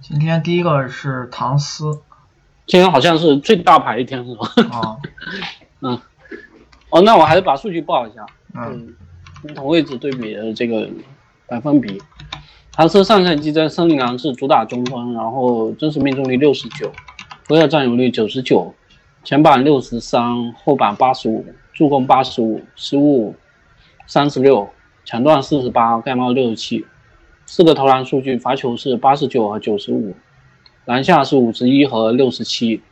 今天第一个是唐斯，今天好像是最大牌一天是吧？啊，嗯，哦，那我还是把数据报一下，嗯，不同位置对比的这个百分比。唐斯上赛季在森林狼是主打中锋，然后真实命中率六十九，回合占有率九十九，前板六十三，后板八十五，助攻八十五，失误三十六，抢断四十八，盖帽六十七。四个投篮数据，罚球是八十九和九十五，篮下是五十一和六十七，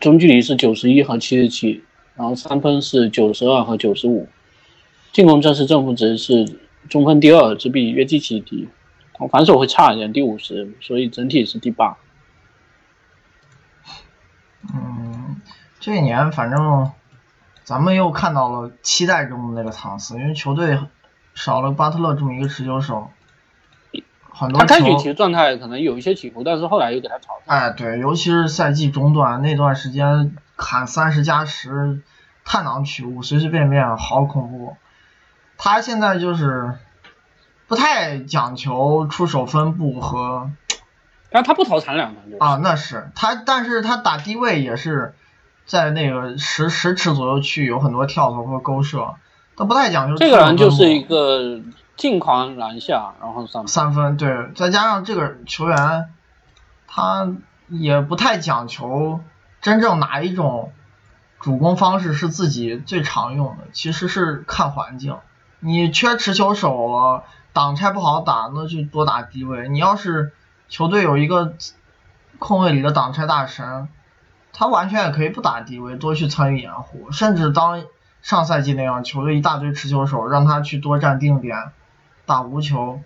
中距离是九十一和七十七，然后三分是九十二和九十五，进攻正式正负值是中锋第二，只比约基奇低，防守会差一点，第五十，所以整体是第八。嗯，这一年反正咱们又看到了期待中的那个唐斯，因为球队少了巴特勒这么一个持球手。很多他开局其实状态可能有一些起伏，但是后来又给他炒。哎，对，尤其是赛季中段那段时间砍三十加十，探囊取物，随随便便，好恐怖。他现在就是不太讲求出手分布和，但他不投残两分啊，那是他，但是他打低位也是在那个十十尺左右区有很多跳投和勾射，他不太讲究。这个人就是一个。近框篮下，然后三分三分，对，再加上这个球员，他也不太讲求真正哪一种主攻方式是自己最常用的，其实是看环境。你缺持球手了，挡拆不好打，那就多打低位。你要是球队有一个空位里的挡拆大神，他完全也可以不打低位，多去参与掩护，甚至当上赛季那样，球队一大堆持球手，让他去多占定点。打无球，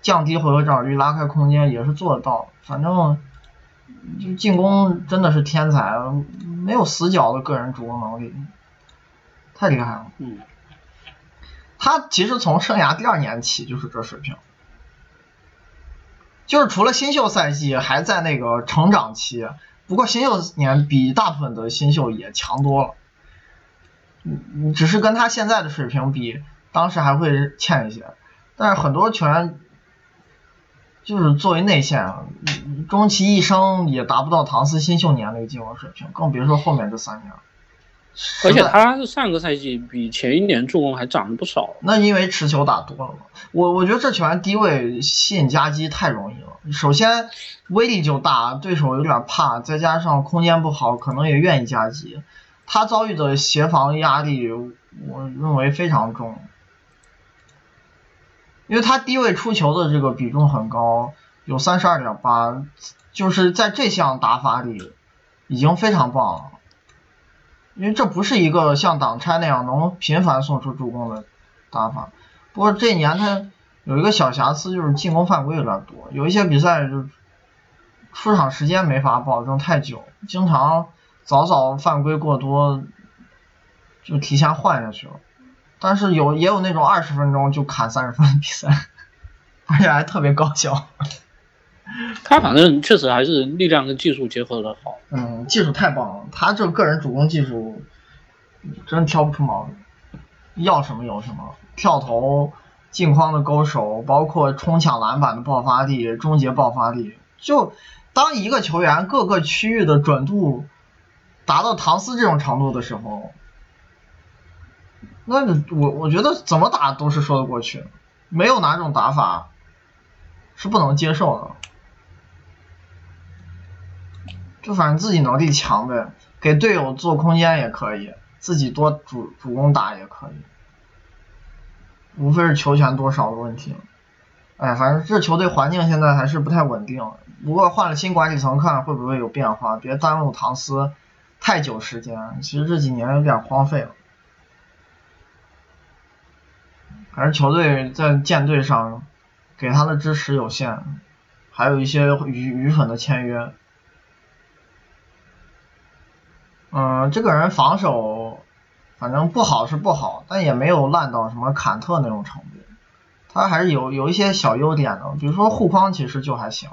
降低回合占有率，拉开空间也是做得到。反正就进攻真的是天才，没有死角的个人主攻能力，太厉害了。嗯，他其实从生涯第二年起就是这水平，就是除了新秀赛季还在那个成长期，不过新秀年比大部分的新秀也强多了。嗯，只是跟他现在的水平比，当时还会欠一些。但是很多球员就是作为内线，终其一生也达不到唐斯新秀年那个进攻水平，更别说后面这三年。而且他是上个赛季比前一年助攻还涨了不少。那因为持球打多了嘛。我我觉得这球员低位吸引夹击太容易了。首先威力就大，对手有点怕，再加上空间不好，可能也愿意夹击。他遭遇的协防压力，我认为非常重。因为他低位出球的这个比重很高，有三十二点八，就是在这项打法里已经非常棒了。因为这不是一个像挡拆那样能频繁送出助攻的打法。不过这一年他有一个小瑕疵，就是进攻犯规有点多，有一些比赛就出场时间没法保证太久，经常早早犯规过多，就提前换下去了。但是有也有那种二十分钟就砍三十分的比赛，而且还特别高效。他反正确实还是力量跟技术结合的好。嗯，技术太棒了，他这个人主攻技术真挑不出毛病，要什么有什么，跳投、近框的勾手，包括冲抢篮板的爆发力、终结爆发力。就当一个球员各个区域的准度达到唐斯这种程度的时候。那我我觉得怎么打都是说得过去，没有哪种打法是不能接受的。就反正自己能力强呗，给队友做空间也可以，自己多主主攻打也可以，无非是球权多少的问题。哎，反正这球队环境现在还是不太稳定，不过换了新管理层，看会不会有变化，别耽误唐斯太久时间。其实这几年有点荒废了。还是球队在舰队上给他的支持有限，还有一些愚愚蠢的签约。嗯，这个人防守反正不好是不好，但也没有烂到什么坎特那种程度。他还是有有一些小优点的，比如说护框其实就还行。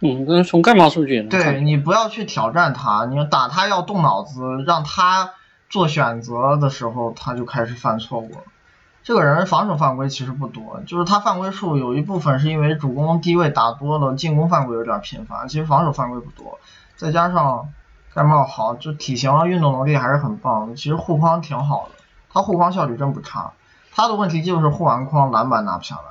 嗯，跟从数据对你不要去挑战他，你打他要动脑子，让他做选择的时候他就开始犯错误了。这个人防守犯规其实不多，就是他犯规数有一部分是因为主攻低位打多了，进攻犯规有点频繁，其实防守犯规不多，再加上盖帽好，就体型啊运动能力还是很棒的，其实护框挺好的，他护框效率真不差，他的问题就是护完框篮板拿不下来。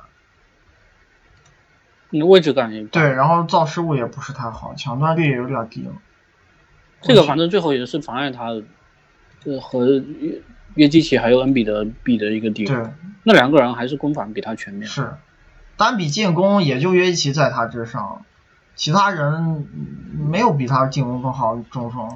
你的位置感也对，然后造失误也不是太好，抢断率也有点低了。这个反正最后也是妨碍他，呃和约约基奇还有恩比德比的一个地对。，那两个人还是攻防比他全面。是，单比进攻也就约基奇在他之上，其他人嗯没有比他进攻更好的中锋。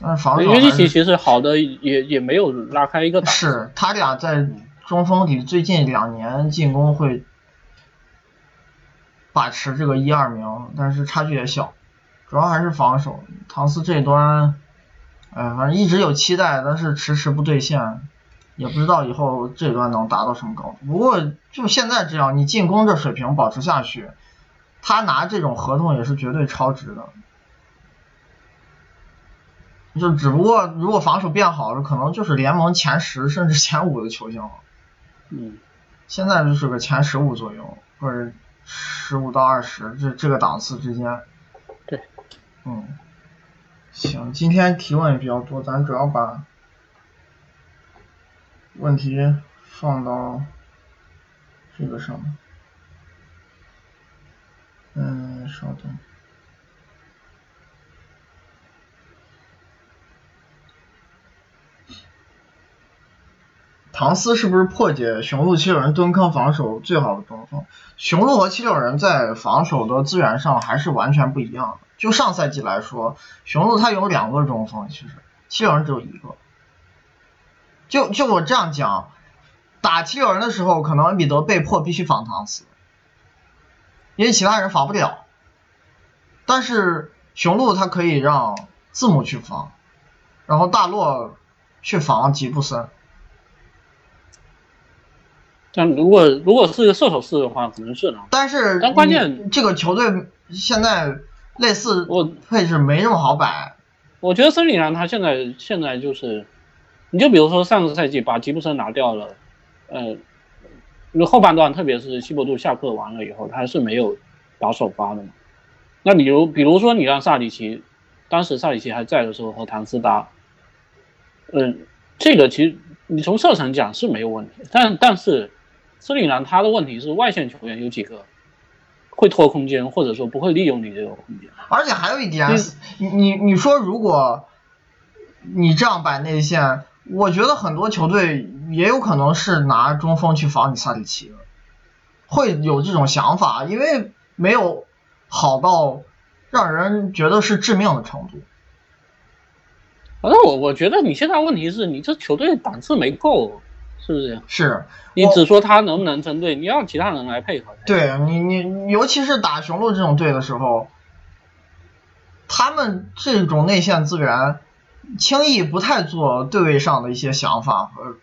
但是防守约基奇其实好的也也没有拉开一个档次。是他俩在中锋里最近两年进攻会把持这个一二名，但是差距也小，主要还是防守。唐斯这端，哎，反正一直有期待，但是迟迟不兑现，也不知道以后这段能达到什么高度。不过就现在这样，你进攻这水平保持下去，他拿这种合同也是绝对超值的。就只不过如果防守变好了，可能就是联盟前十甚至前五的球星了。嗯，现在就是个前十五左右，或者十五到二十这这个档次之间。对，嗯，行，今天提问也比较多，咱主要把问题放到这个上面。嗯，稍等。唐斯是不是破解雄鹿七六人蹲坑防守最好的中锋？雄鹿和七六人在防守的资源上还是完全不一样的。就上赛季来说，雄鹿他有两个中锋，其实七六人只有一个。就就我这样讲，打七六人的时候，可能恩比德被迫必须防唐斯，因为其他人防不了。但是雄鹿他可以让字母去防，然后大洛去防吉布森。但如果如果是个射手式的话，可能是呢。但是但关键这个球队现在类似我配置没那么好摆，我觉得森林狼他现在现在就是，你就比如说上个赛季把吉布森拿掉了，呃，那后半段特别是西伯杜下课完了以后，他是没有打首发的嘛。那比如比如说你让萨里奇，当时萨里奇还在的时候和唐斯搭，嗯、这个其实你从射程讲是没有问题，但但是森林狼他的问题是外线球员有几个会拖空间，或者说不会利用你这个空间。而且还有一点嗯，你你你说如果你这样摆内线，我觉得很多球队也有可能是拿中锋去防你萨里奇，会有这种想法，因为没有好到让人觉得是致命的程度。反正我我觉得你现在问题是你这球队档次没够，是不是？是你只说他能不能针对，你让其他人来配合。，对你，你尤其是打雄鹿这种队的时候，他们这种内线资源轻易不太做对位上的一些想法和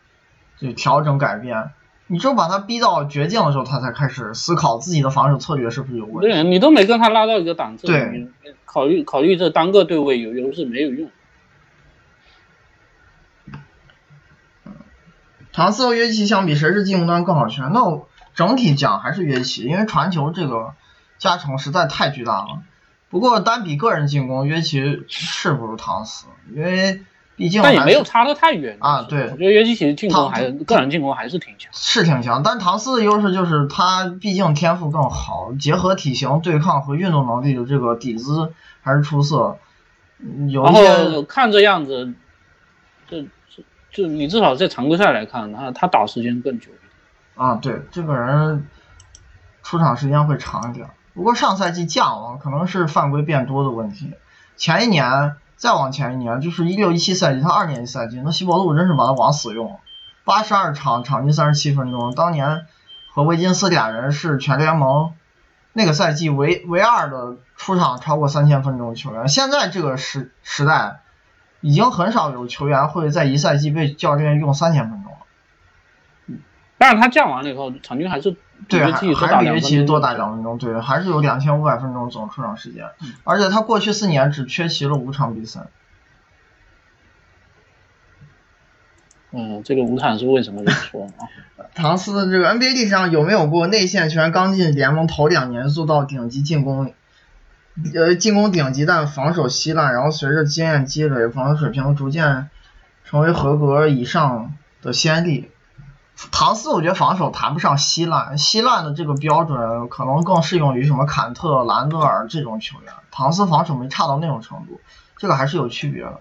就调整改变。你只有把他逼到绝境的时候，他才开始思考自己的防守策略是不是有问题。对你都没跟他拉到一个档次，对你考虑考虑这单个对位有优势没有用。唐斯和约基奇相比，谁是进攻端更好球员？那我整体讲还是约基奇，因为传球这个加成实在太巨大了。不过单比个人进攻，约基奇是不如唐斯，因为毕竟但也没有差得太远啊对我觉得约基奇进攻还是个人进攻还是挺强。是挺强，但唐斯的优势就是他毕竟天赋更好，结合体型、对抗和运动能力的这个底子还是出色。嗯有然一后些看这样子，这这就你至少在常规赛来看，他他打时间更久。啊，对这个人出场时间会长一点。不过上赛季降了，可能是犯规变多的问题。前一年再往前一年，就是一六一七赛季，他二年级赛季，那西伯路真是把他往死用，八十二场，场均三十七分钟。当年和维金斯俩人是全联盟那个赛季唯唯二的出场超过三千分钟的球员。现在这个时时代，已经很少有球员会在一赛季被教练用三千分钟了。但是他降完了以后，场均还是对，约还比约两分钟基奇多打两分钟，对，还是有两千五百分钟总出场时间，嗯而且他过去四年只缺席了五场比赛。嗯，这个无产是为什么这么说啊？唐斯的这个 NBA 历史上有没有过内线球员刚进联盟头两年做到顶级进攻，呃，进攻顶级但防守稀烂，然后随着经验积累，防守水平逐渐成为合格以上的先例？唐斯我觉得防守谈不上稀烂，稀烂的这个标准可能更适用于什么坎特、兰德尔这种球员。唐斯防守没差到那种程度，这个还是有区别的。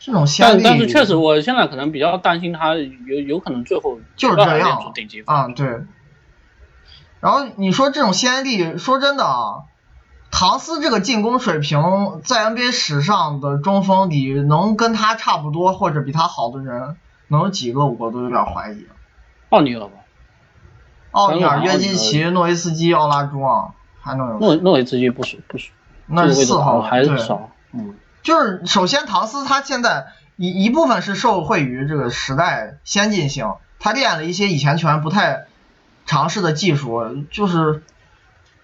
这种先例，但是确实，我现在可能比较担心他有有可能最后就是这样啊，对。然后你说这种先例，说真的啊，唐斯这个进攻水平在 NBA 史上的中锋里，能跟他差不多或者比他好的人，能有几个？我都有点怀疑。奥尼尔吧，奥尼尔、约基奇、诺维斯基、奥拉朱旺，还能有？诺诺维斯基不是不是，那是四号，还是少，嗯，就是首先唐斯他现在一一部分是受惠于这个时代先进性，他练了一些以前球员不太尝试的技术，就是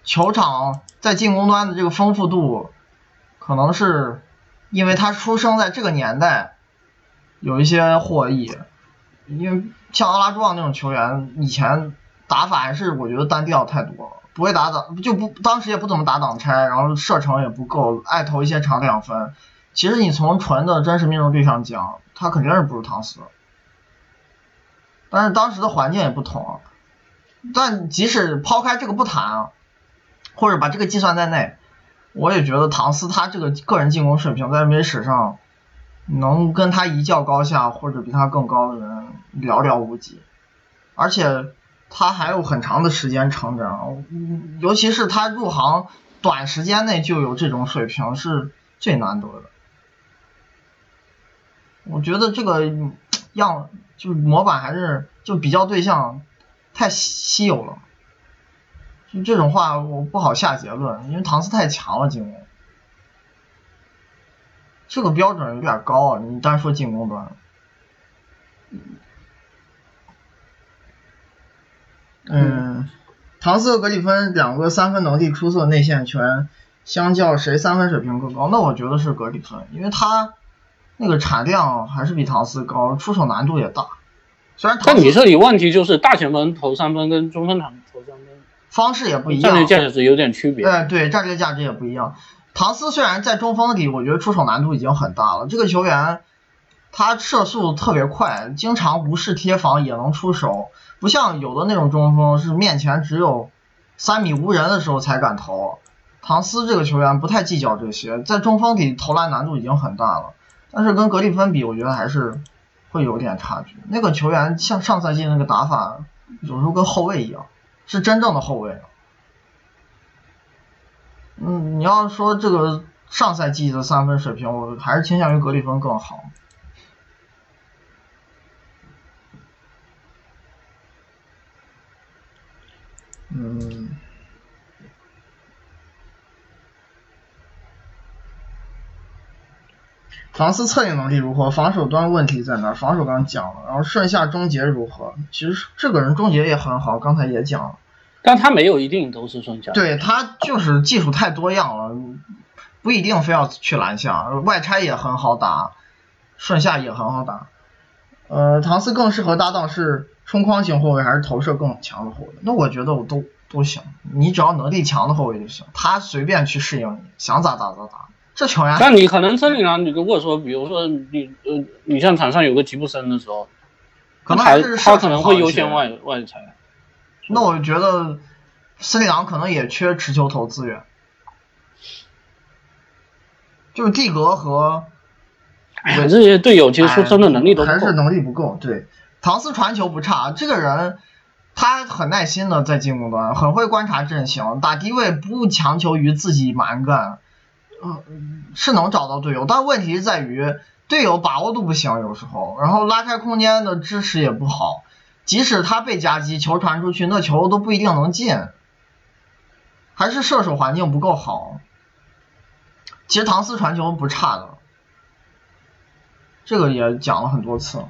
球场在进攻端的这个丰富度，可能是因为他出生在这个年代，有一些获益，因为像阿拉朱旺那种球员，以前打法还是我觉得单调太多了，不会打挡，就不当时也不怎么打挡拆，然后射程也不够，爱投一些长两分。其实你从纯的真实命中率上讲，他肯定是不如唐斯，但是当时的环境也不同。但即使抛开这个不谈啊，或者把这个计算在内，我也觉得唐斯他这个个人进攻水平在 NBA 史上，能跟他一较高下或者比他更高的人寥寥无几，而且他还有很长的时间成长，尤其是他入行短时间内就有这种水平是最难得的。我觉得这个样就模板还是就比较对象太稀有了，就这种话我不好下结论，因为唐斯太强了进攻，这个标准有点高啊，你单说进攻端。嗯，唐斯和格里芬两个三分能力出色的内线球员，相较谁三分水平更高？那我觉得是格里芬，因为他那个产量还是比唐斯高，出手难度也大。虽然但你这里问题就是大前锋投三分跟中锋投投三分方式也不一战略样，价值有点区别。哎，对，战略价值也不一样。唐斯虽然在中锋里，我觉得出手难度已经很大了。这个球员他射速特别快，经常无视贴防也能出手，不像有的那种中锋是面前只有三米无人的时候才敢投。唐斯这个球员不太计较这些，在中锋里投篮难度已经很大了，但是跟格里芬比，我觉得还是会有点差距。那个球员像上赛季那个打法，有时候跟后卫一样，是真正的后卫。嗯，你要说这个上赛季的三分水平，我还是倾向于格里芬更好。嗯，唐斯策应能力如何？防守端问题在哪儿？防守刚刚讲了，然后顺下终结如何？其实这个人终结也很好，刚才也讲了。但他没有一定都是顺下。对他就是技术太多样了，不一定非要去篮下，外拆也很好打，顺下也很好打。呃，唐斯更适合搭档是冲框型后卫还是投射更强的后卫？那我觉得我都都行，你只要能力强的后卫就行，他随便去适应你，想咋打咋打。这球员但你可能森林狼，你如果说，比如说你呃，你像场上有个吉布森的时候，可能他还是他可能会优先外外裁。那我觉得森林狼可能也缺持球投资源，就是蒂格和哎呀，这些队友其实说真的能力都还是。能力不够。对，唐斯传球不差，这个人他很耐心的在进攻端，很会观察阵型，打低位不强求于自己蛮干，嗯，是能找到队友，但问题在于队友把握度不行，有时候，然后拉开空间的支持也不好，即使他被夹击，球传出去，那球都不一定能进，还是射手环境不够好。其实唐斯传球不差的，这个也讲了很多次。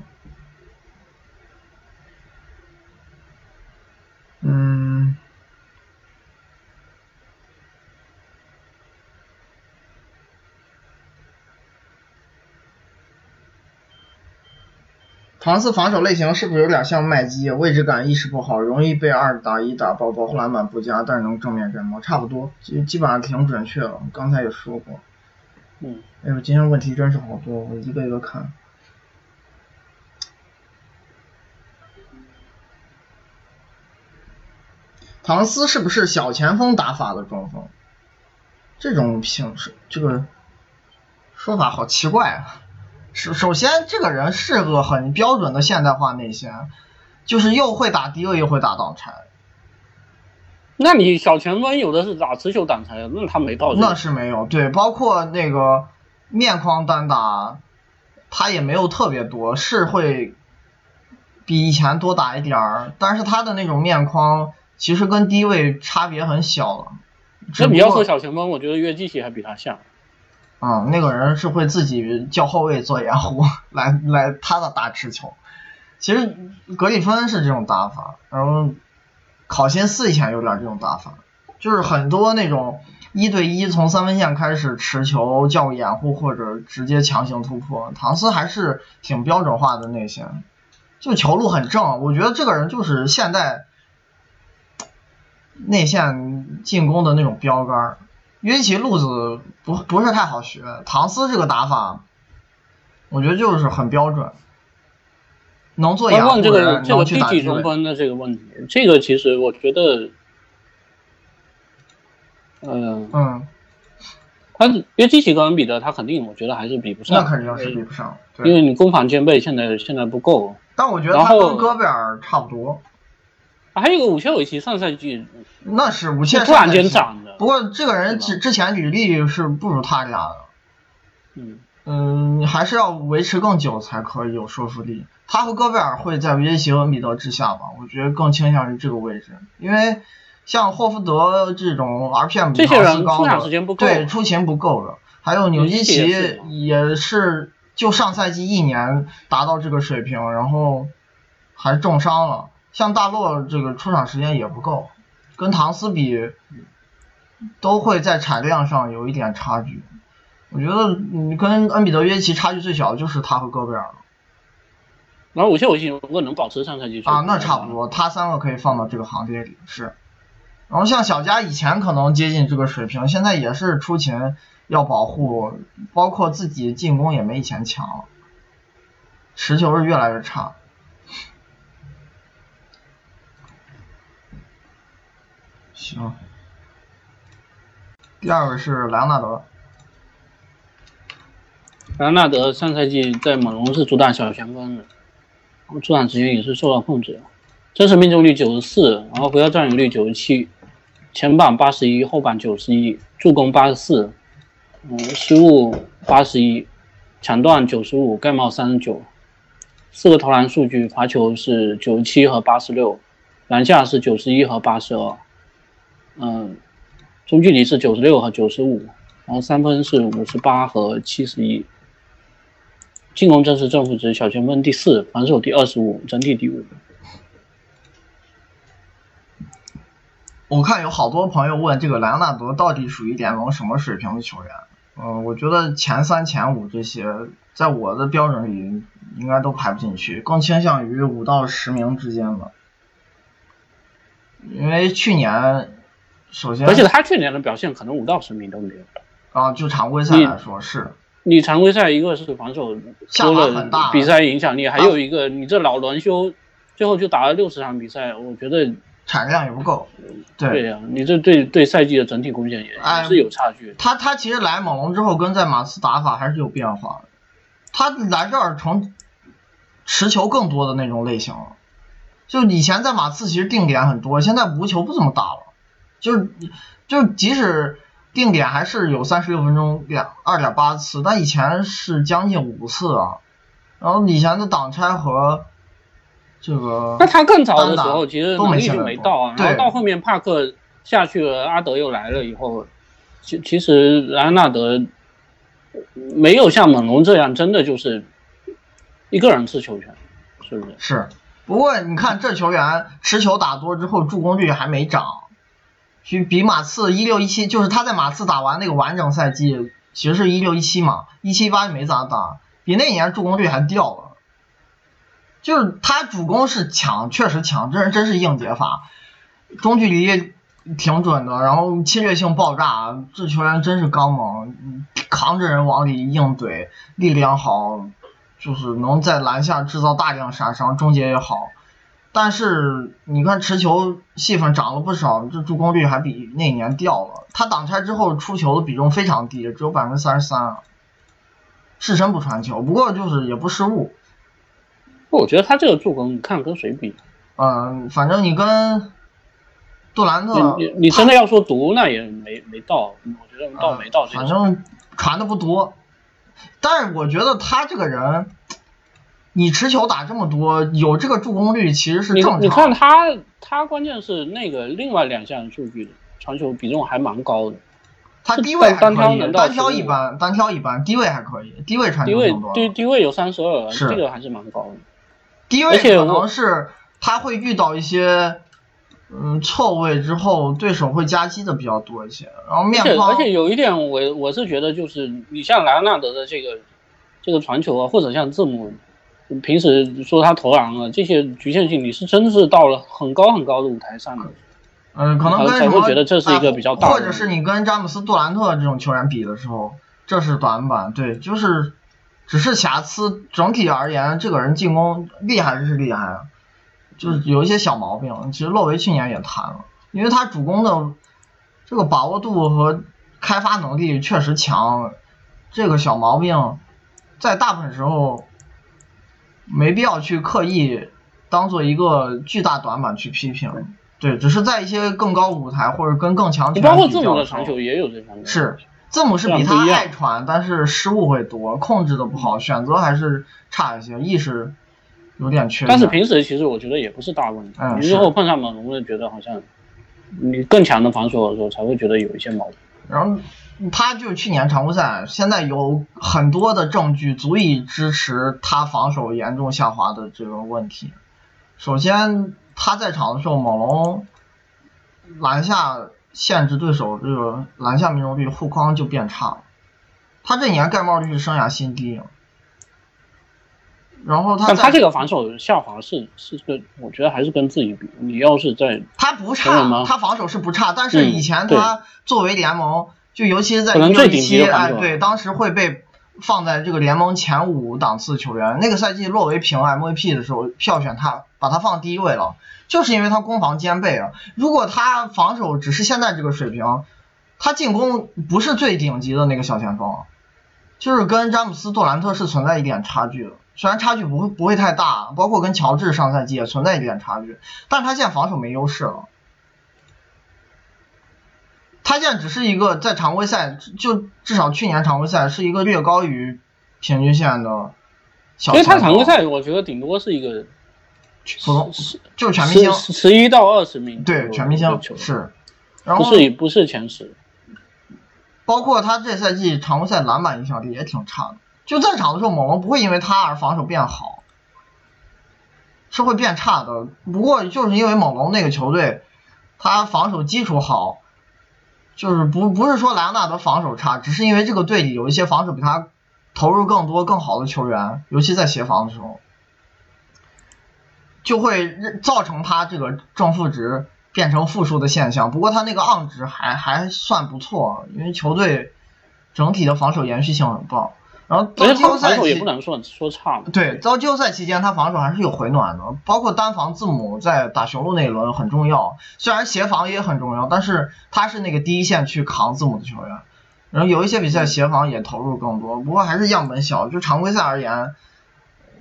嗯，唐斯防守类型是不是有点像麦基？位置感意识不好，容易被二打一打爆，保护篮板不佳，但是能正面战吗？差不多，基基本上挺准确了。刚才也说过。嗯。哎呦，今天问题真是好多，我一个一个看。唐斯是不是小前锋打法的中锋？这种形式，这个说法好奇怪啊！首首先，这个人是个很标准的现代化内线，就是又会打低位又会打挡拆。那你小前锋有的是打持球挡拆的，那他没道理。那是没有，对，包括那个面框单打，他也没有特别多，是会比以前多打一点儿，但是他的那种面框其实跟低位差别很小了。那你要说小前锋，我觉得约基奇还比他像。嗯，那个人是会自己叫后卫做掩护，来来他的打持球。其实格里芬是这种打法，然后考辛斯以前有点这种打法，就是很多那种一对一从三分线开始持球叫掩护或者直接强行突破。唐斯还是挺标准化的内线，就球路很正。我觉得这个人就是现代内线进攻的那种标杆。约基奇路子不不是太好学，唐斯这个打法，我觉得就是很标准，能做掩护这个这个低级中锋的这个问题，这个其实我觉得，嗯嗯，他约基奇跟恩比德，他肯定我觉得还是比不上，那肯定是比不上，因为你攻防兼备，现在现在不够。但我觉得他跟戈贝尔差不多。还有一个武切维奇，上赛季那是武切突然间涨的。不过这个人之之前履历是不如他俩的。嗯嗯，还是要维持更久才可以有说服力。他和戈贝尔会在约基奇和米德之下吧？我觉得更倾向于这个位置，因为像霍福德这种 RPM 这些人出场时间不够，对出勤不够的。还有纽基奇也是就上赛季一年达到这个水平，然后还重伤了。像大洛这个出场时间也不够，跟唐斯比，都会在产量上有一点差距。我觉得你跟恩比德约奇差距最小的就是他和戈贝尔了。然后武切维奇如果能保持上赛季啊，那差不多，他三个可以放到这个行列里是。然后像小加以前可能接近这个水平，现在也是出勤要保护，包括自己进攻也没以前强了，持球是越来越差。行，第二位是莱昂纳德。莱昂纳德上赛季在猛龙是主打小前锋的，出场时间也是受到控制。真实命中率九十四，然后回合占有率九十七，前板八十一，后板九十一，助攻八十四，嗯，失误八十一，抢断九十五，盖帽三十九，四个投篮数据，罚球是九十七和八十六，篮下是九十一和八十二。嗯，中距离是九十六和九十五，然后三分是五十八和七十一，进攻正是正负值，小前锋第四，防守第二十五，整体第五。我看有好多朋友问这个莱昂纳德到底属于联盟什么水平的球员？嗯，我觉得前三前五这些，在我的标准里应该都排不进去，更倾向于五到十名之间吧，因为去年。首先，而且他去年的表现可能五到十名都没有。啊，就常规赛来说是。你常规赛一个是防守下滑很大，比赛影响力，还有一个你这老轮休，最后就打了六十场比赛，我觉得产量也不够。对呀，你这对对赛季的整体贡献也是有差距。他他其实来猛龙之后跟在马刺打法还是有变化的，他来这儿成持球更多的那种类型了。就以前在马刺其实定点很多，现在无球不怎么打了。就是，就即使定点还是有三十六分钟两二点八次，但以前是将近五次啊。然后以前的挡拆和这个，那他更早的时候其实能力就没到啊。然后到后面帕克下去了，阿德又来了以后，其其实莱昂纳德没有像猛龙这样真的就是一个人持球权，是不是？是。不过你看这球员持球打多之后，助攻率还没涨。比比马刺一六一七，就是他在马刺打完那个完整赛季，其实是一六一七嘛，一七一八没咋打，比那年助攻率还掉了。就是他主攻是抢，确实抢，这人真是硬解法，中距离挺准的，然后侵略性爆炸，这球员真是刚猛，扛着人往里硬怼，力量好，就是能在篮下制造大量杀伤，终结也好。但是你看持球戏份涨了不少，这助攻率还比那年掉了。他挡拆之后出球的比重非常低，只有百分之三十三，是身不传球，不过就是也不失误。我觉得他这个助攻，你看跟谁比？嗯，反正你跟杜兰特，你你真的要说毒，那也没没到，我觉得倒没到。反正传的不多，但是我觉得他这个人。你持球打这么多，有这个助攻率其实是正常。你看他，他关键是那个另外两项数据，传球比重还蛮高的。他低位还可以，单挑一般，单挑一般，低位还可以，低位传球挺多。低低位有三十二，这个还是蛮高的。低位可能是他会遇到一些嗯错位之后，对手会夹击的比较多一些。然后面框，而且有一点，我我是觉得就是你像莱昂纳德的这个这个传球啊，或者像字母。平时说他投篮了，这些局限性你是真是到了很高很高的舞台上的，嗯，可能跟才会觉得这是一个比较大，或者是你跟詹姆斯、杜兰特这种球员比的时候，这是短板，对，就是只是瑕疵。整体而言，这个人进攻厉害是厉害，就是有一些小毛病。其实洛维去年也谈了，因为他主攻的这个把握度和开发能力确实强，这个小毛病在大部分时候。没必要去刻意当做一个巨大短板去批评，对，只是在一些更高舞台或者跟更强球员比较的传球也有这方面。是，字母是比他爱传，但是失误会多，控制的不好，选择还是差一些，意识有点缺。但是平时其实我觉得也不是大问题，你之后碰上猛龙的，觉得好像你更强的防守的时候才会觉得有一些矛盾。然后。他就是去年常规赛，现在有很多的证据足以支持他防守严重下滑的这个问题。首先，他在场的时候，猛龙篮下限制对手这个篮下命中率、护框就变差了。他这年盖帽率是生涯新低。然后他，但他这个防守下滑是是跟，我觉得还是跟自己比。你要是在他不差，他防守是不差，但是以前他作为联盟。就尤其是在一六一七，哎，对，当时会被放在这个联盟前五档次球员。那个赛季洛维评 MVP 的时候，票选他，把他放第一位了，就是因为他攻防兼备啊。如果他防守只是现在这个水平，他进攻不是最顶级的那个小前锋，就是跟詹姆斯、杜兰特是存在一点差距的。虽然差距不会不会太大，包括跟乔治上赛季也存在一点差距，但是他现在防守没优势了。他现在只是一个在常规赛，就至少去年常规赛是一个略高于平均线的小。因为他常规赛我觉得顶多是一个普通，就是全明星，十一到二十名。对，全明星是，然后不是不是前十。包括他这赛季常规赛篮板影响力也挺差的，就在场的时候，猛龙不会因为他而防守变好，是会变差的。不过就是因为猛龙那个球队，他防守基础好。就是不不是说莱昂纳德防守差，只是因为这个队里有一些防守比他投入更多、更好的球员，尤其在协防的时候，就会造成他这个正负值变成负数的现象。不过他那个 on 值还还算不错，因为球队整体的防守延续性很棒。然后到季后赛期也不能说说差。对，到季后赛期间他防守还是有回暖的，包括单防字母在打雄鹿那一轮很重要，虽然协防也很重要，但是他是那个第一线去扛字母的球员。然后有一些比赛协防也投入更多，不过还是样本小。就常规赛而言，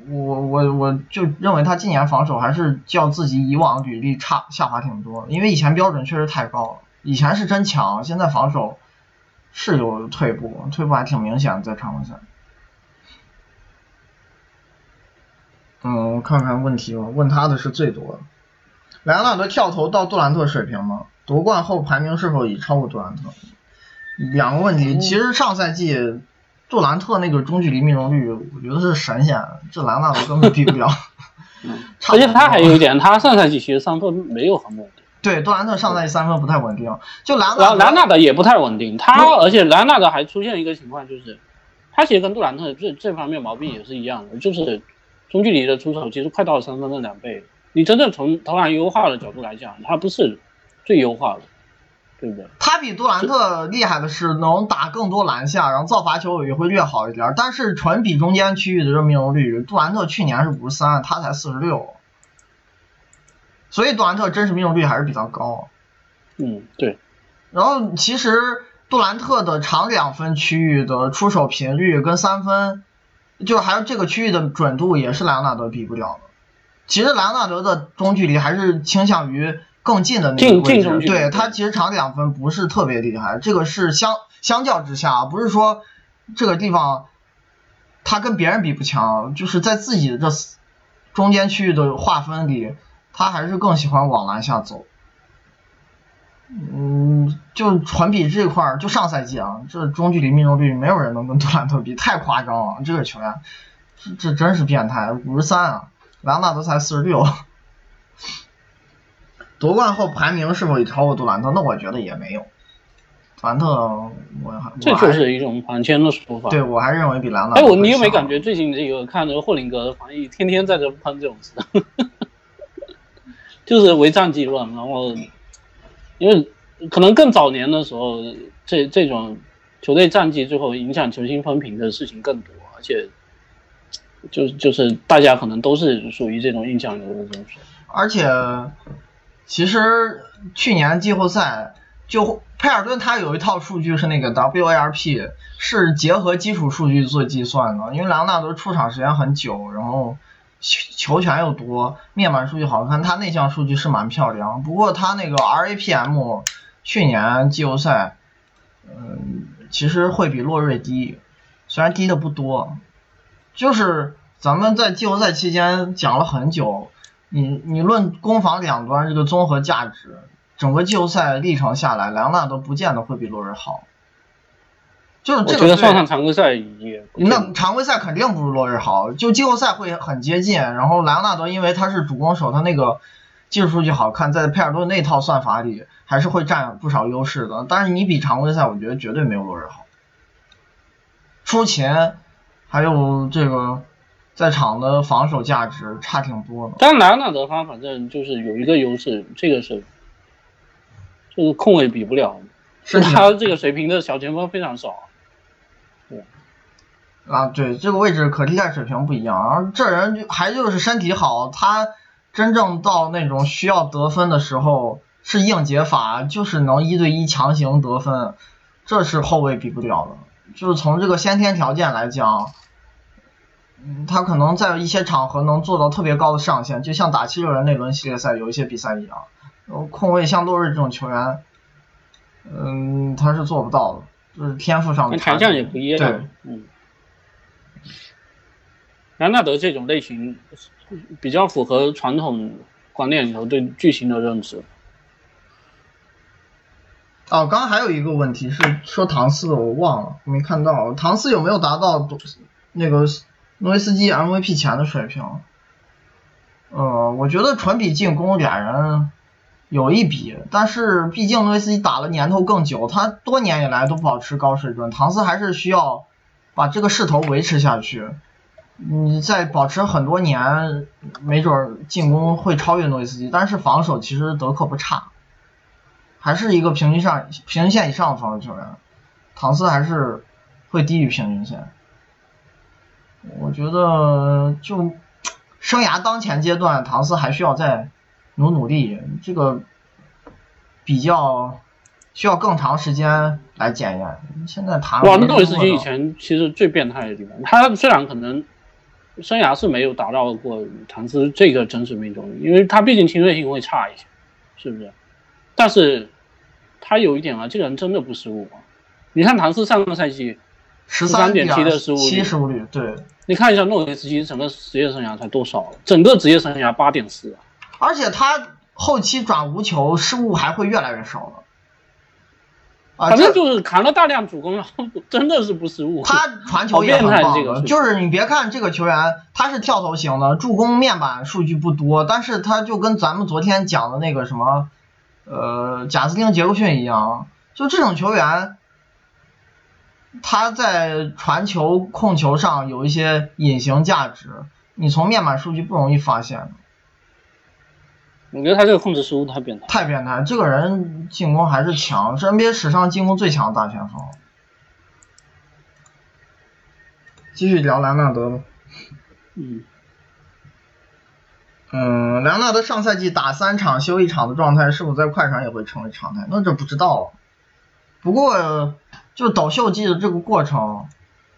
我我我就认为他今年防守还是较自己以往履历差下滑挺多，因为以前标准确实太高了，以前是真强，现在防守是有退步，退步还挺明显的在常规赛。嗯，我看看问题吧。问他的是最多的。莱昂纳德跳投到杜兰特水平吗？夺冠后排名是否已超过杜兰特？两个问题。其实上赛季杜兰特那个中距离命中率，我觉得是神仙，这莱昂纳德根本比不了。而且他还有一点，他上赛季其实三分没有很稳定。对，杜兰特上赛季三分不太稳定。就莱莱莱昂纳德也不太稳定。他而且莱昂纳德还出现一个情况，就是他其实跟杜兰特这这方面毛病也是一样的，就是。中距离的出手其实快到了三分的两倍。你真正从投篮优化的角度来讲，他不是最优化的，对不对？他比杜兰特厉害的是能打更多篮下，然后造罚球也会略好一点。但是纯比中间区域的这命中率，杜兰特去年是五十三，他才四十六，所以杜兰特真实命中率还是比较高。嗯，对。然后其实杜兰特的长两分区域的出手频率跟三分，就还有这个区域的准度也是莱昂纳德比不了的。其实莱昂纳德的中距离还是倾向于更近的那个位置，对他其实长两分不是特别厉害，这个是相相较之下，不是说这个地方他跟别人比不强，就是在自己的这中间区域的划分里，他还是更喜欢往篮下走。嗯，就传比这块儿，就上赛季啊，这中距离命中率没有人能跟杜兰特比，太夸张了，这个球员这这真是变态，五十三啊。莱昂纳德才四十六，夺冠后排名是否也超过杜兰特？那我觉得也没有。杜兰特，我还这就是一种反签的说法。对我还认为比莱昂纳德。哎，我你有没有感觉最近这个看这个霍林格的防疫，天天在这喷这种词，就是为战绩论。然后，因为可能更早年的时候，这这种球队战绩最后影响球星分评的事情更多，而且。就就是大家可能都是属于这种印象流的东西，而且其实去年季后赛就佩尔顿他有一套数据是那个 WARP，是结合基础数据做计算的，因为莱昂纳德出场时间很久，然后球权又多，面板数据好看，他内向数据是蛮漂亮。不过他那个 RAPM 去年季后赛，嗯，其实会比洛瑞低，虽然低的不多。就是咱们在季后赛期间讲了很久，你你论攻防两端这个综合价值，整个季后赛历程下来，莱昂纳德不见得会比洛瑞好。就是这个，我觉得上上常规赛也，那常规赛肯定不如洛日好，就季后赛会很接近。然后莱昂纳德因为他是主攻手，他那个技术数据好看，在佩尔顿那套算法里还是会占不少优势的。但是你比常规赛，我觉得绝对没有洛日好。出勤。还有这个在场的防守价值差挺多的。但莱昂纳德他反正就是有一个优势，这个是，这个控卫比不了，是他这个水平的小前锋非常少。对。啊，对，这个位置可替代水平不一样。而这人就还就是身体好，他真正到那种需要得分的时候是硬解法，就是能一对一强行得分，这是后卫比不了的。就是从这个先天条件来讲，嗯，他可能在一些场合能做到特别高的上限，就像打七六人那轮系列赛有一些比赛一样。控卫像洛瑞这种球员，嗯，他是做不到的，就是天赋上的条件也不一样。对，嗯。兰纳德这种类型比较符合传统观念里头对巨星的认知。哦，刚刚还有一个问题是说唐斯，我忘了，没看到。唐斯有没有达到那个诺维斯基 MVP 前的水平？呃，我觉得纯比进攻俩人有一比，但是毕竟诺维斯基打了年头更久，他多年以来都保持高水准。唐斯还是需要把这个势头维持下去。你再保持很多年，没准进攻会超越诺维斯基，但是防守其实德克不差。还是一个平均上平均线以上的防守球员，唐斯还是会低于平均线。我觉得就生涯当前阶段，唐斯还需要再努努力，这个比较需要更长时间来检验。现在谈哇，诺维斯基以前其实最变态的地方，他虽然可能生涯是没有达到过唐斯这个真实命中率，因为他毕竟侵略性会差一些，是不是？但是，他有一点啊，这个人真的不失误啊。你看唐斯上个赛季十三点七的失误率，七失误率，对。你看一下诺维斯基整个职业生涯才多少？整个职业生涯八点四。而且他后期转无球失误还会越来越少了。反正就是扛了大量主攻，然后真的是不失误。他传球也很棒的，就是你别看这个球员他是跳投型的，助攻面板数据不多，但是他就跟咱们昨天讲的那个什么。呃，贾斯汀·杰克逊一样，就这种球员，他在传球、控球上有一些隐形价值，你从面板数据不容易发现的。我觉得他这个控制失误太变态。太变态，这个人进攻还是强，是 NBA 史上进攻最强的大前锋。继续聊莱昂纳德吧。嗯。嗯，莱昂纳德上赛季打三场休一场的状态，是否在快船也会成为常态？那这不知道了。不过，就倒秀季的这个过程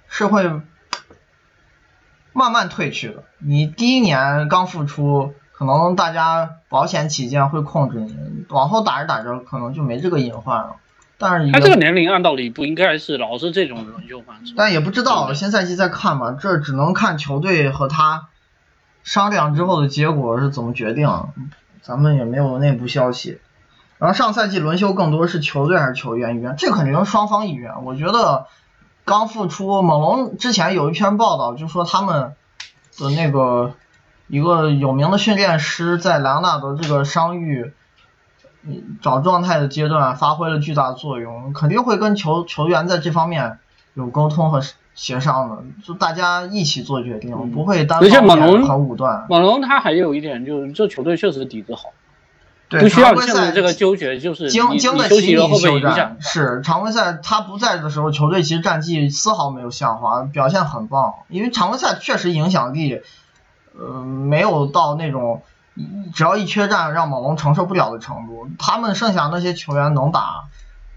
是会慢慢褪去的。你第一年刚复出。可能大家保险起见会控制你，往后打着打着可能就没这个隐患了。但是他这个年龄按道理不应该是老是这种轮休方式。但也不知道，新赛季再看吧，这只能看球队和他商量之后的结果是怎么决定。咱们也没有内部消息。然后上赛季轮休更多是球队还是球员意愿？这肯定是双方意愿。我觉得刚复出，猛龙之前有一篇报道就说他们的那个。一个有名的训练师在莱昂纳德这个伤愈找状态的阶段发挥了巨大作用，肯定会跟球球员在这方面有沟通和协商的，就大家一起做决定，不会单方面很武断。马龙他还有一点就是，这球队确实底子好，对，不需要陷入这个纠结，就是经经得起你休战。是常规赛他不在的时候，球队其实战绩丝毫没有下滑，表现很棒，因为常规赛确实影响力。呃，没有到那种只要一缺战让猛龙承受不了的程度。他们剩下那些球员能打，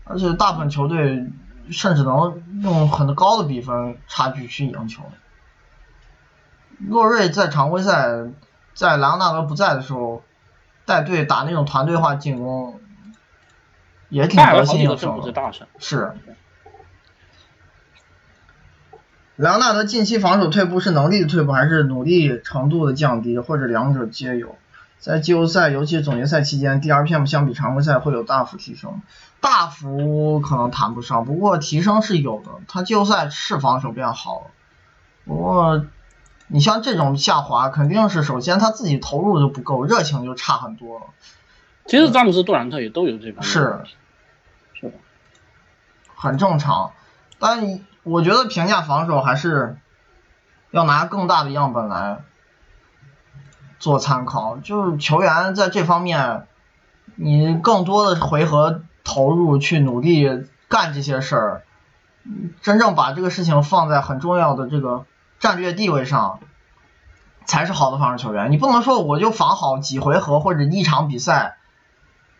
而且大部分球队甚至能用很高的比分差距去赢球。洛瑞在常规赛在莱昂纳德不在的时候带队打那种团队化进攻，也挺得心应手的。是。莱昂纳德近期防守退步是能力的退步，还是努力程度的降低，或者两者皆有？在季后赛，尤其是总决赛期间，DRPM 相比常规赛会有大幅提升。大幅可能谈不上，不过提升是有的。他季后赛是防守变好了，不过你像这种下滑，肯定是首先他自己投入就不够，热情就差很多了。其实詹姆斯、杜兰特也都有这方面是，是吧？很正常，但。我觉得评价防守还是要拿更大的样本来做参考，就是球员在这方面，你更多的回合投入去努力干这些事儿，真正把这个事情放在很重要的这个战略地位上，才是好的防守球员。你不能说我就防好几回合或者一场比赛，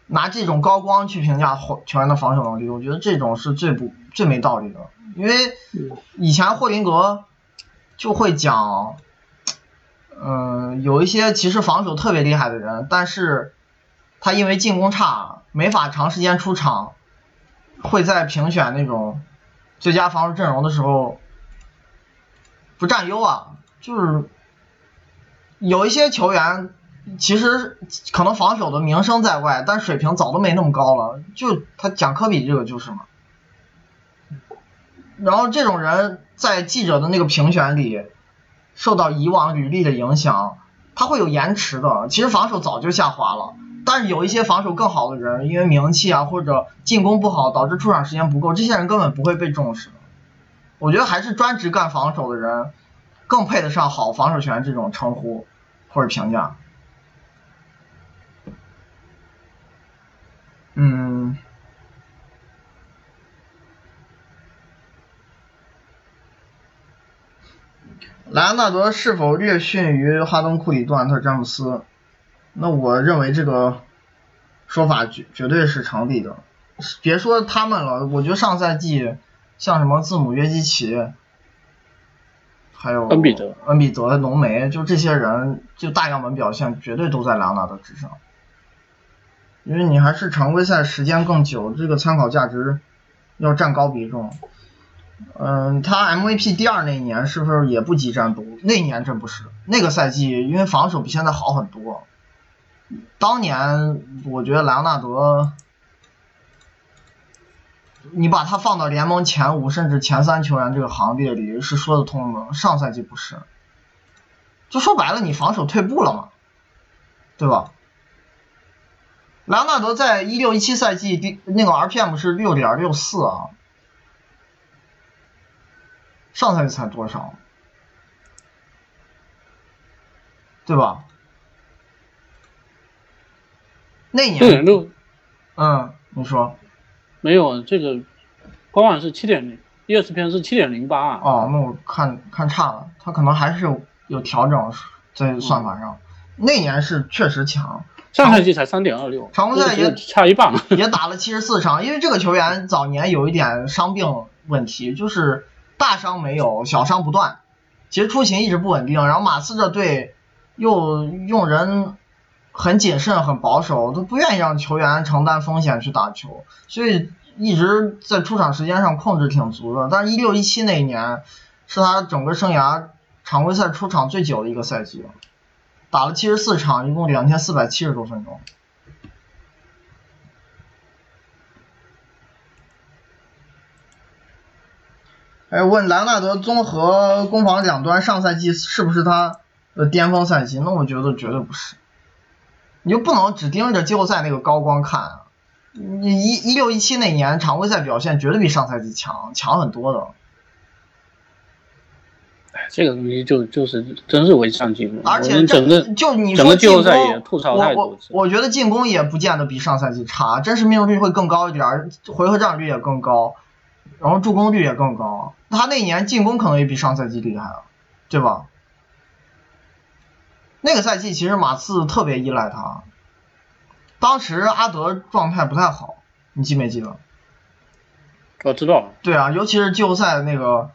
拿这种高光去评价球员的防守能力，我觉得这种是最不最没道理的。因为以前霍林格就会讲，嗯，有一些其实防守特别厉害的人，但是他因为进攻差，没法长时间出场，会在评选那种最佳防守阵容的时候不占优啊。就是有一些球员其实可能防守的名声在外，但水平早都没那么高了。就他讲科比这个就是嘛。然后这种人在记者的那个评选里受到以往履历的影响，他会有延迟的。其实防守早就下滑了，但是有一些防守更好的人，因为名气啊或者进攻不好导致出场时间不够，这些人根本不会被重视。我觉得还是专职干防守的人更配得上好防守权这种称呼或者评价。嗯。莱昂纳德是否略逊于哈登、库里、杜兰特、詹姆斯？那我认为这个说法绝绝对是成立的。别说他们了，我觉得上赛季像什么字母、约基奇，还有恩比德、恩比德、浓眉，就这些人，就大样本表现绝对都在莱昂纳德之上。因为你还是常规赛时间更久，这个参考价值要占高比重。嗯，他 MVP 第二那一年是不是也不及战毒？那年真不是，那个赛季因为防守比现在好很多。当年我觉得莱昂纳德，你把他放到联盟前五甚至前三球员这个行列里是说得通的。上赛季不是，就说白了，你防守退步了嘛，对吧？莱昂纳德在一六一七赛季第那个 RPM 是六点六四啊。上赛季才多少？对吧？那六点年，六嗯，你说，没有这个官网是七点零，ESPN 是七点零八啊。哦，那我看看差了，他可能还是有有调整在算法上。那年是确实强，上赛季才三点二六，常规赛也差一半。也打了七十四场，因为这个球员早年有一点伤病问题，就是大伤没有，小伤不断。其实出勤一直不稳定，然后马刺这队又用人很谨慎、很保守，都不愿意让球员承担风险去打球，所以一直在出场时间上控制挺足的。但是，一六一七那一年是他整个生涯常规赛出场最久的一个赛季，打了七十四场，一共两千四百七十多分钟。哎，问兰纳德综合攻防两端上赛季是不是他的巅峰赛季？那我觉得绝对不是。你就不能只盯着季后赛那个高光看啊！你一一六一七那年常规赛表现绝对比上赛季强，强很多的。哎，这个东西就就是真是违上进步。我而且整个就你整个季说进攻，后赛也吐槽太我我多次。我觉得进攻也不见得比上赛季差，真实命中率会更高一点，回合占有率也更高，然后助攻率也更高。他那年进攻可能也比上赛季厉害了，对吧？那个赛季其实马刺特别依赖他，当时阿德状态不太好，你记没记得？我知道，对啊，尤其是季后赛那个，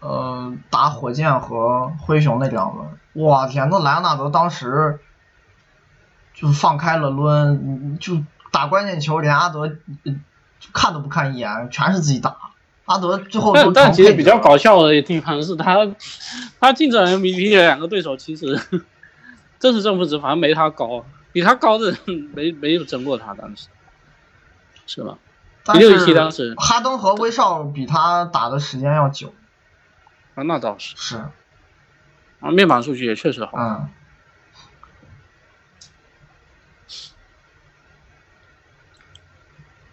呃，打火箭和灰熊那两轮，哇天，那莱昂纳德当时就是放开了抡，嗯就打关键球，连阿德呃看都不看一眼，全是自己打。阿德最后都但但其实比较搞笑的地方是他，他竞争 MVP 的两个对手其实 真实正负值反正没他高，比他高的人 没没有争过他当时，是吧？六一七当时哈登和威少比他打的时间要久，啊，那倒是，是，啊，面板数据也确实好。嗯。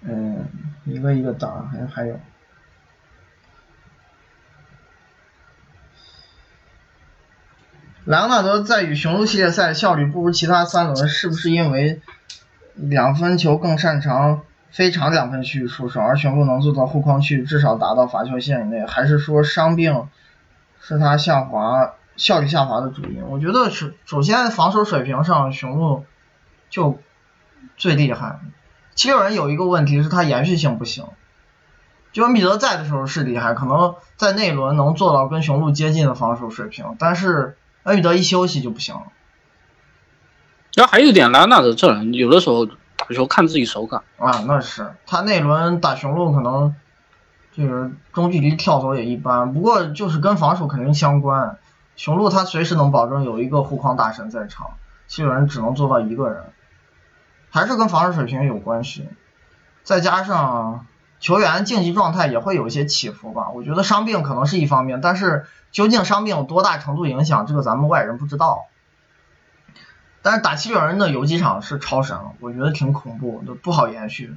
嗯，一个一个打，还还有。莱昂纳德在与雄鹿系列赛效率不如其他三轮，是不是因为两分球更擅长非长两分区域出手，而雄鹿能做到护框区至少达到罚球线以内？还是说伤病是他下滑效率下滑的主因？我觉得首首先防守水平上雄鹿就最厉害，七六人有一个问题是他延续性不行。就恩比德在的时候是厉害，可能在那一轮能做到跟雄鹿接近的防守水平，但是恩比德一休息就不行了。然后还有一点，莱昂纳德这人有的时候打球看自己手感，啊，那是他那轮打雄鹿可能就是中距离跳投也一般，不过就是跟防守肯定相关。雄鹿他随时能保证有一个护框大神在场，七六人只能做到一个人，还是跟防守水平有关系。再加上球员竞技状态也会有一些起伏吧，我觉得伤病可能是一方面，但是究竟伤病有多大程度影响，这个咱们外人不知道。但是打七六人的游击场是超神，我觉得挺恐怖，的不好延续。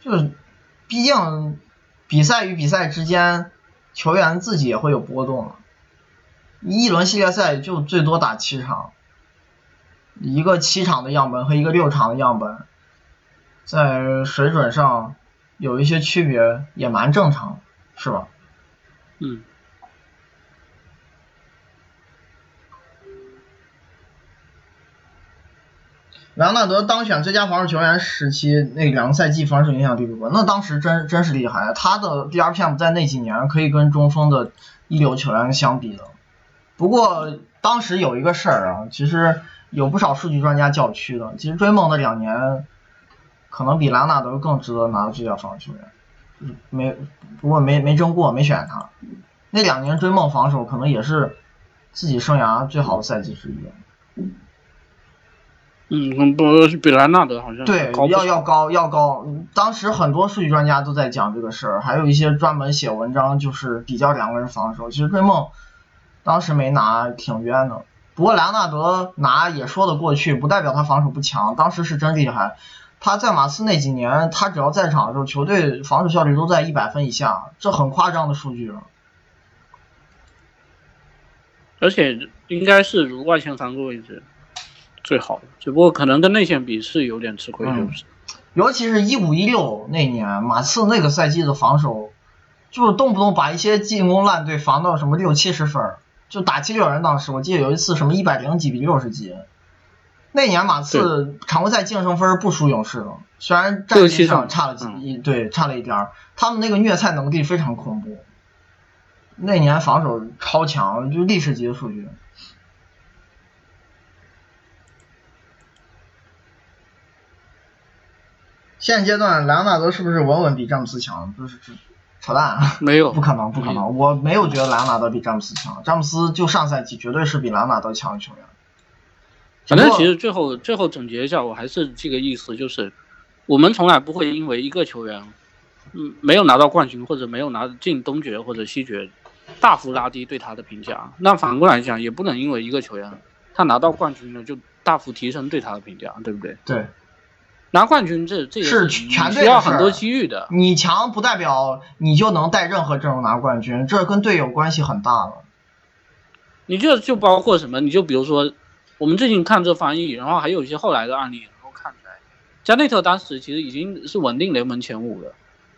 就是，毕竟比赛与比赛之间，球员自己也会有波动了。一轮系列赛就最多打七场，一个七场的样本和一个六场的样本，在水准上有一些区别，也蛮正常，是吧？嗯，莱昂纳德当选最佳防守球员时期，那两个赛季防守影响力不高，那当时真真是厉害，他的 DRPM 在那几年可以跟中锋的一流球员相比的。不过当时有一个事儿啊，其实有不少数据专家叫屈的，其实追梦的两年可能比兰纳德更值得拿到最佳防守球员，没不过没没争过，没选他。那两年追梦防守可能也是自己生涯最好的赛季之一。嗯，不是比兰纳德好像对要要高要高。当时很多数据专家都在讲这个事儿，还有一些专门写文章，就是比较两个人防守。其实追梦当时没拿，挺冤的。不过莱昂纳德拿也说得过去，不代表他防守不强。当时是真厉害。他在马刺那几年，他只要在场的时候，球队防守效率都在一百分以下，这很夸张的数据了。而且应该是如外线三个位置最好的，只不过可能跟内线比是有点吃亏，嗯就是。尤其是一五一六那年，马刺那个赛季的防守，就是动不动把一些进攻烂队防到什么六七十分儿，就打七六人。当时我记得有一次什么一百零几比六十几，那年马刺常规赛净胜分不输勇士了，虽然战绩上差了几嗯一、对差了一点儿，他们那个虐菜能力非常恐怖。那年防守超强，就历史级的数据。现阶段莱昂纳德是不是稳稳比詹姆斯强？就是这扯淡，没有 不可能，不可没能！我没有觉得莱昂纳德比詹姆斯强，詹姆斯就上赛季绝对是比莱昂纳德强的球员。反正其实最后最后总结一下，我还是这个意思，就是我们从来不会因为一个球员，嗯，没有拿到冠军或者没有拿进东决或者西决，大幅拉低对他的评价。那反过来讲，也不能因为一个球员他拿到冠军了，就大幅提升对他的评价，对不对？对拿冠军这这个是全要很多机遇的。你强不代表你就能带任何阵容拿冠军，这跟队友关系很大了。你这就包括什么？你就比如说，我们最近看这翻译，然后还有一些后来的案例，能够看出来，加内特当时其实已经是稳定联盟前五了，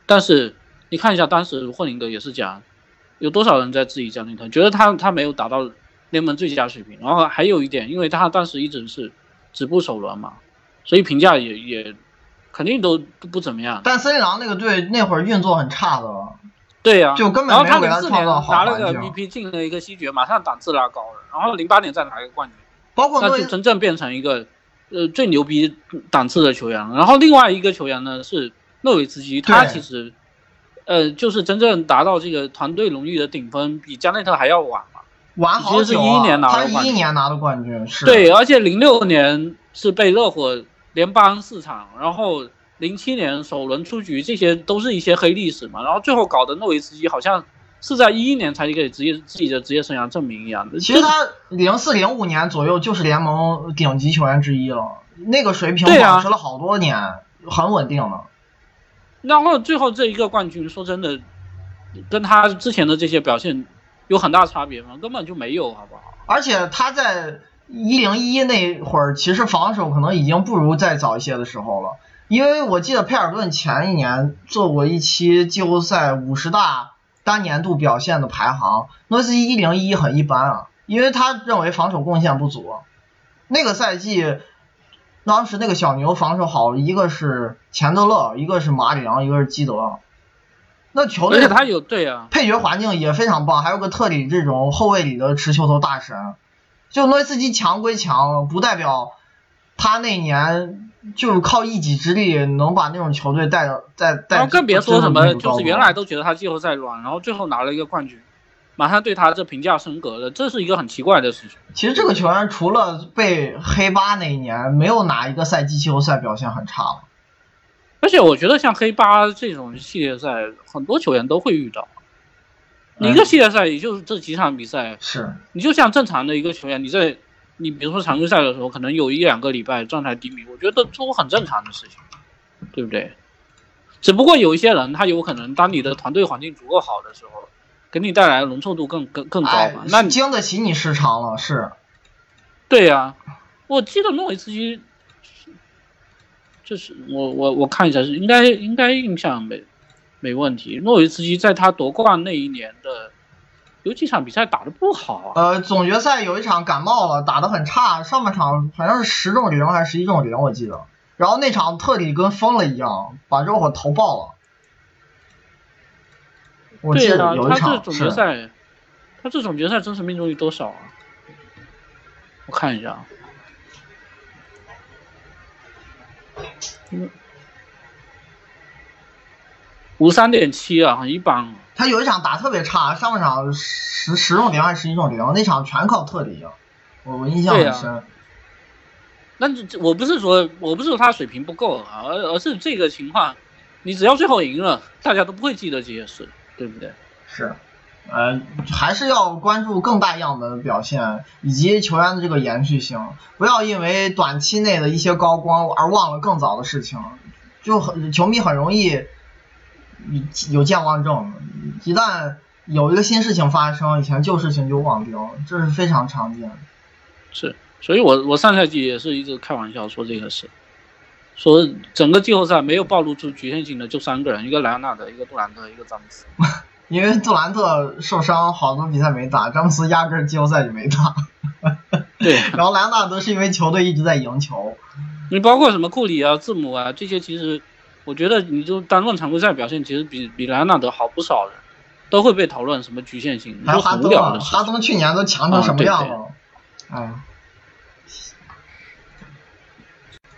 但是你看一下当时霍林格也是讲，有多少人在质疑加内特，觉得他他没有达到联盟最佳水平。然后还有一点，因为他当时一直是止步首轮嘛，所以评价也也肯定都不不怎么样。但森林狼那个队那会儿运作很差的，对呀、就根本然后他没有给他创造好拿了个 MVP，进了一个西决，马上档次拉高了，然后零八年再拿一个冠军。包括那就真正变成一个呃最牛逼档次的球员了。然后另外一个球员呢是诺维茨基，他其实呃就是真正达到这个团队荣誉的顶峰，比加内特还要晚嘛。晚好久、其实是啊，11年他一一年拿的冠军，是对，而且零六年是被热火连扳四场，然后零七年首轮出局，这些都是一些黑历史嘛。然后最后搞的诺维茨基好像是在一一年才给职业自己的职业生涯证明一样的。其实他零四零五年左右就是联盟顶级球员之一了，那个水平保持了好多年，很稳定的。然后最后这一个冠军，说真的，跟他之前的这些表现有很大差别吗？根本就没有，好不好？而且他在一零一那会儿，其实防守可能已经不如再早一些的时候了。因为我记得佩尔顿前一年做过一期季后赛五十大单年度表现的排行，诺维斯基一零一很一般啊，因为他认为防守贡献不足。那个赛季，当时那个小牛防守好，一个是钱德勒，一个是马里昂，一个是基德。那球队而且他有对啊，配角环境也非常棒，还有个特里这种后卫里的持球头大神。就诺维斯基强归强，不代表他那年就是靠一己之力能把那种球队带到带带。然后更别说什么，就是原来都都觉得他季后赛软，然后最后拿了一个冠军，马上对他这评价升格了，这是一个很奇怪的事情。其实这个球员除了被黑八那一年，没有哪一个赛季季后赛表现很差了。而且我觉得像黑八这种系列赛，很多球员都会遇到。你一个系列赛也就是这几场比赛，是，你就像正常的一个球员，你在你比如说常规赛的时候，可能有一两个礼拜状态低迷，我觉得都很正常的事情，对不对？只不过有一些人，他有可能当你的团队环境足够好的时候，给你带来的容错度更更更高哎嘛。那，你经得起你失常了，是。对呀、我记得诺维茨基，就是我我我看一下是应该应该印象没没问题。诺维茨基在他夺冠那一年的有几场比赛打得不好啊，呃，总决赛有一场感冒了，打得很差，上半场好像是十中零还是十一中零，我记得。然后那场特里跟疯了一样，把热火投爆了。我记得有一他这总决赛，他这总决赛真实命中率多少啊？我看一下五三点七啊，一般。他有一场打特别差，上半场十十中零还是十一中零，那场全靠特里，我我印象很深。那这这我不是说我不是说他水平不够啊，而而是这个情况，你只要最后赢了，大家都不会记得这些事，对不对？是，呃，还是要关注更大样本的表现，以及球员的这个延续性，不要因为短期内的一些高光而忘了更早的事情，就很球迷很容易有健忘症，一旦有一个新事情发生，以前旧事情就忘掉，这是非常常见的。是，所以我我上赛季也是一直开玩笑说这个事，说整个季后赛没有暴露出局限性的就三个人，一个莱昂纳德，一个杜兰特，一个詹姆斯。因为杜兰特受伤，好多比赛没打，詹姆斯压根季后赛就没打。对，然后莱昂纳德是因为球队一直在赢球。你包括什么库里啊、字母啊这些，其实我觉得你就单论常规赛表现，其实比比莱昂纳德好不少的，都会被讨论什么局限性，还有哈登啊，哈登去年都强成什么样了？嗯。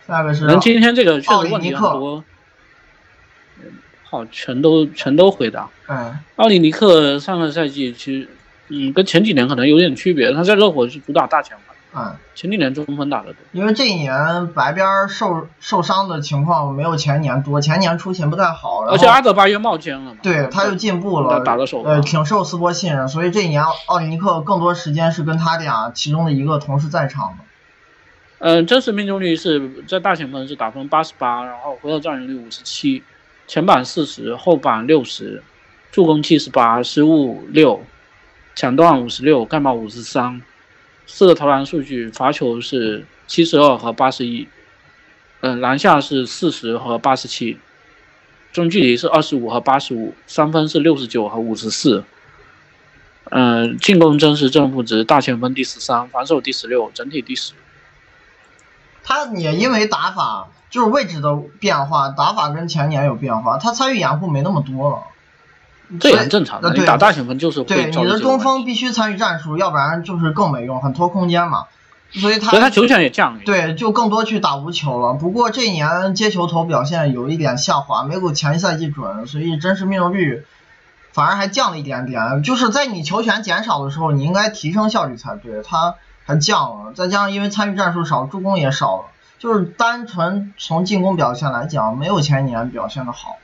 下个是。人今天这个确实问题很多。好，全都全都回答。嗯，奥里尼克上个赛季其实，嗯，跟前几年可能有点区别。他在热火是主打大前锋。嗯，前几年中锋打的多。因为这一年白边受受伤的情况没有前年多，前年出勤不太好。而且阿德巴约冒尖了嘛。对，他又进步了，打的手。呃，挺受斯波信任，所以这一年奥里尼克更多时间是跟他俩其中的一个同时在场的。嗯，真实命中率是在大前锋是打分八十八，然后回合占有率五十七。前板四十，后板六十，助攻七十八，失误六，抢断五十六，盖帽五十三，四个投篮数据，罚球是七十二和八十一，嗯，篮下是四十和八十七，中距离是二十五和八十五，三分是六十九和五十四，嗯，进攻真实正负值，大前锋第十三，防守第十六，整体第十。他也因为打法。就是位置的变化，打法跟前年有变化，他参与掩护没那么多了，这也很正常打大前锋就是对你的中锋必须参与战术，要不然就是更没用，很拖空间嘛。所以他所以他球权也降了。对，就更多去打无球了。不过这一年接球头表现有一点下滑，没有前一赛季准，所以真实命中率反而还降了一点点。就是在你球权减少的时候，你应该提升效率才对，他还降了。再加上因为参与战术少，助攻也少了。就是单纯从进攻表现来讲，没有前一年表现的好，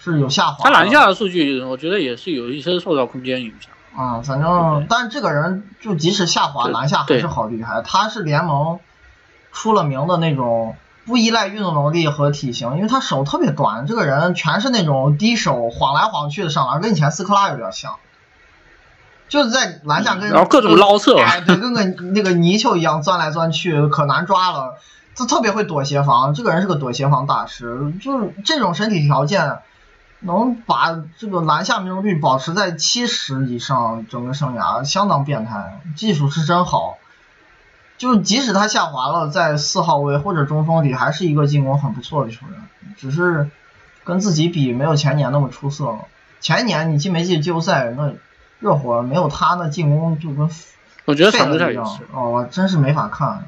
是有下滑。他篮下的数据，我觉得也是有一些受到空间影响。嗯，反正，但是这个人就即使下滑，篮下还是好厉害。他是联盟出了名的那种不依赖运动能力和体型，因为他手特别短。这个人全是那种低手晃来晃去的上篮，跟以前斯科拉有点像，就是在篮下跟然后各种捞射，哎，对，跟个那个泥鳅一样钻来钻去，可难抓了。他特别会躲协防，这个人是个躲协防大师。就是这种身体条件，能把这个篮下命中率保持在七十以上，整个生涯相当变态，技术是真好。就即使他下滑了，在四号位或者中锋里，还是一个进攻很不错的球员。只是跟自己比，没有前年那么出色了。前年你记没记季后赛那热火没有他，那进攻就跟我觉得废了一样。哦，我真是没法看。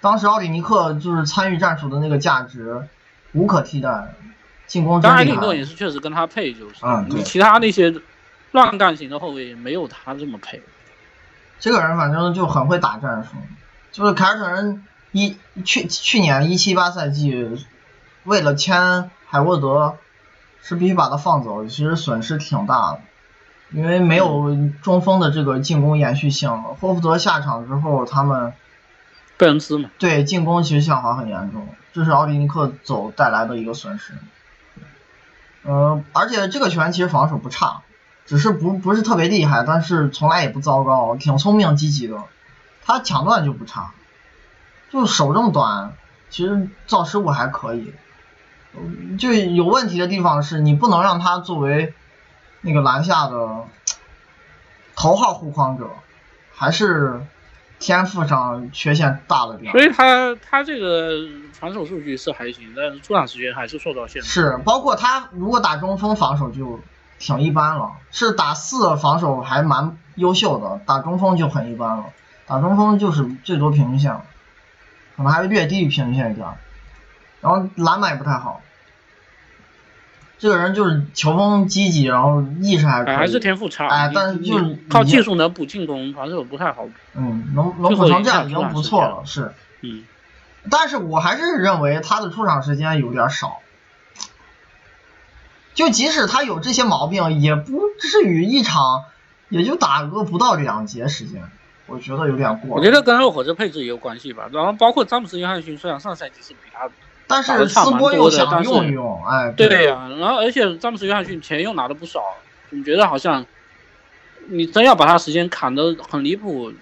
当时奥里尼克就是参与战术的那个价值无可替代，进攻当然利诺也是确实跟他配，就是嗯，你其他那些乱干型的后卫没有他这么配。这个人反正就很会打战术，就是凯尔特人一去去年一七八赛季为了签海沃德是必须把他放走，其实损失挺大的，因为没有中锋的这个进攻延续性了。霍福德下场之后，他们。贝恩斯嘛，对进攻其实下滑很严重，这是奥利尼克走带来的一个损失。嗯，而且这个球员其实防守不差，只是不不是特别厉害，但是从来也不糟糕，挺聪明积极的。他抢断就不差，就手这么短，其实造失误还可以。就有问题的地方是你不能让他作为那个篮下的头号护框者，还是。天赋上缺陷大了点，所以他他这个防守数据是还行，但是出场时间还是受到限制。是，包括他如果打中锋防守就挺一般了，是打四防守还蛮优秀的，打中锋就很一般了，打中锋就是最多平均线，可能还略低于平均线一点，然后篮板也不太好。这个人就是球风积极，然后意识还可以，还是天赋差。哎，但是就是靠技术能补进攻，防守不太好。嗯，能能补成这样已经不错了，是。嗯。但是我还是认为他的出场时间有点少。就即使他有这些毛病，也不至于一场也就打个不到两节时间，我觉得有点过。我觉得跟热火这配置也有关系吧。然后包括詹姆斯·约翰逊，虽然上赛季是比他。但是斯波又想用一用，哎，对呀，然后而且詹姆斯约翰逊钱又拿的不少，总觉得好像你真要把他时间砍得很离谱，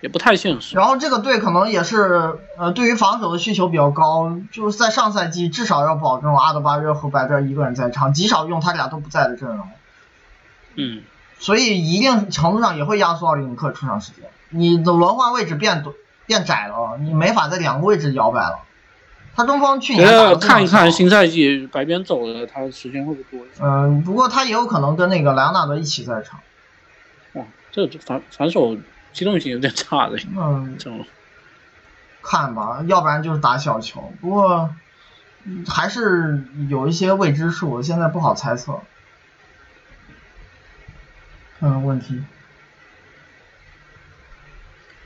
也不太现实。然后这个队可能也是呃，对于防守的需求比较高，就是在上赛季至少要保证阿德巴约和白边一个人在场，极少用他俩都不在的阵容。嗯，所以一定程度上也会压缩奥林尼克出场时间。你的轮换位置变短变窄了，你没法在两个位置摇摆了。他中锋去看一看新赛季白边走了，他时间会不会多一些？嗯，不过他也有可能跟那个莱昂纳德一起在场。哇，这这反反手机动性有点差的嗯，这种。看吧，要不然就是打小球。不过嗯还是有一些未知数，现在不好猜测。看看问题。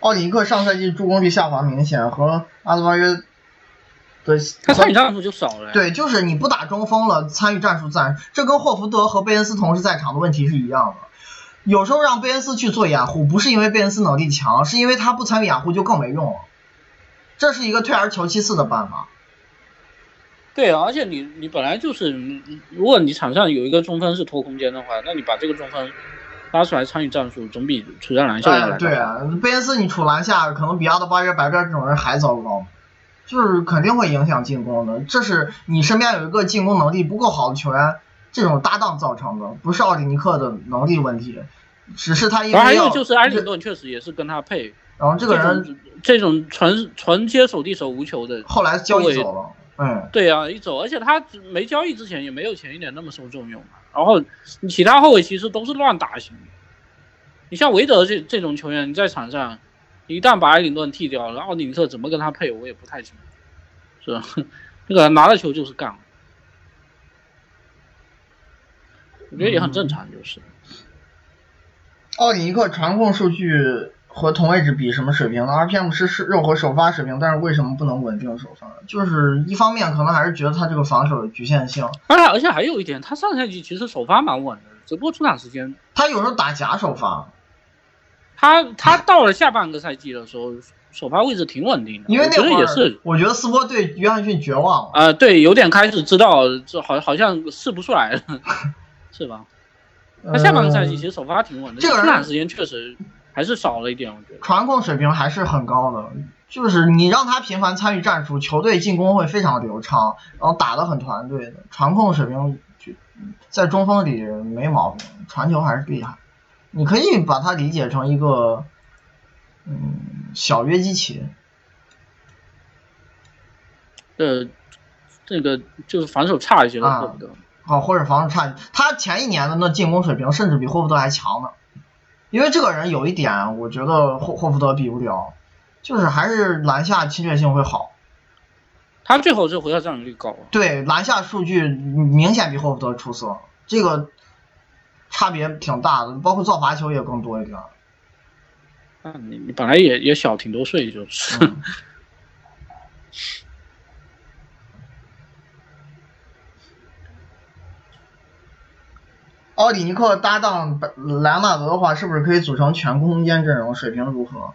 奥里尼克上赛季助攻率下滑明显，和阿德巴约的他参与战术就少了呀。对，就是你不打中锋了，参与战术自然，这跟霍福德和贝恩斯同时在场的问题是一样的。有时候让贝恩斯去做掩护，不是因为贝恩斯能力强，是因为他不参与掩护就更没用了。这是一个退而求其次的办法。对啊，而且你你本来就是，嗯如果你场上有一个中锋是拖空间的话，那你把这个中锋拉出来参与战术，总比处在篮下要哎，对啊，贝恩斯你处篮下可能比阿德巴约、白边这种人还糟糕，就是肯定会影响进攻的。这是你身边有一个进攻能力不够好的球员，这种搭档造成的，不是奥里尼克的能力问题，只是他因然后还有就是埃里顿确实也是跟他配，然后这个人种这种纯纯接手递手无球的，后来交易走了，嗯，对啊，一走，而且他没交易之前也没有前一年那么受重用。然后你其他后卫其实都是乱打型，你像韦德这这种球员，你在场上一旦把埃里顿剃掉了，奥里尼特怎么跟他配，我也不太清楚，是吧？那个拿了球就是干，我觉得也很正常，就是。奥里尼克传控数据和同位置比什么水平呢？RPM 是是肉和首发水平，但是为什么不能稳定首发？就是一方面可能还是觉得他这个防守的局限性，而且而且还有一点，他上赛季其实首发蛮稳的，只不过出场时间，他有时候打假首发，他他到了下半个赛季的时候，首发位置挺稳定的，因为那会也是我觉得斯波对约翰逊绝望了。啊、对，有点开始知道这好好像试不出来了，是吧？他下半个赛季其实首发挺稳的，这个人出场时间确实还是少了一点，我觉得。传控水平还是很高的，就是你让他频繁参与战术，球队进攻会非常流畅，然后打得很团队的。传控水平就在中锋里没毛病，传球还是厉害。你可以把它理解成一个嗯小约基奇，呃，这个就是防守差一些的啊霍福德，啊，或者防守差，他前一年的那进攻水平甚至比霍福德还强呢。因为这个人有一点，我觉得霍霍福德比不了，就是还是篮下侵略性会好。他最后是回合占有率高，对篮下数据明显比霍福德出色，这个差别挺大的，包括造罚球也更多一点。那你你本来也也小挺多岁，就是。嗯 奥里尼克搭档莱昂纳德的话，是不是可以组成全空间阵容？水平如何？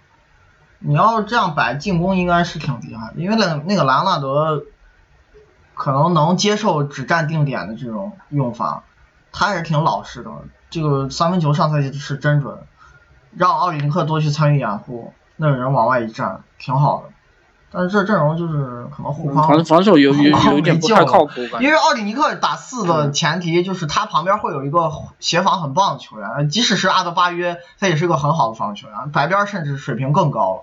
你要这样摆，进攻应该是挺厉害的，因为那那个莱昂纳德可能能接受只站定点的这种用法，他还是挺老实的。这个三分球上赛季是真准，让奥里尼克多去参与掩护，那个人往外一站，挺好的。但是这阵容就是可能护框防防守有有有一点不太靠谱，因为奥里尼克打四的前提就是他旁边会有一个协防很棒的球员，即使是阿德巴约，他也是个很好的防守球员，白边甚至水平更高了。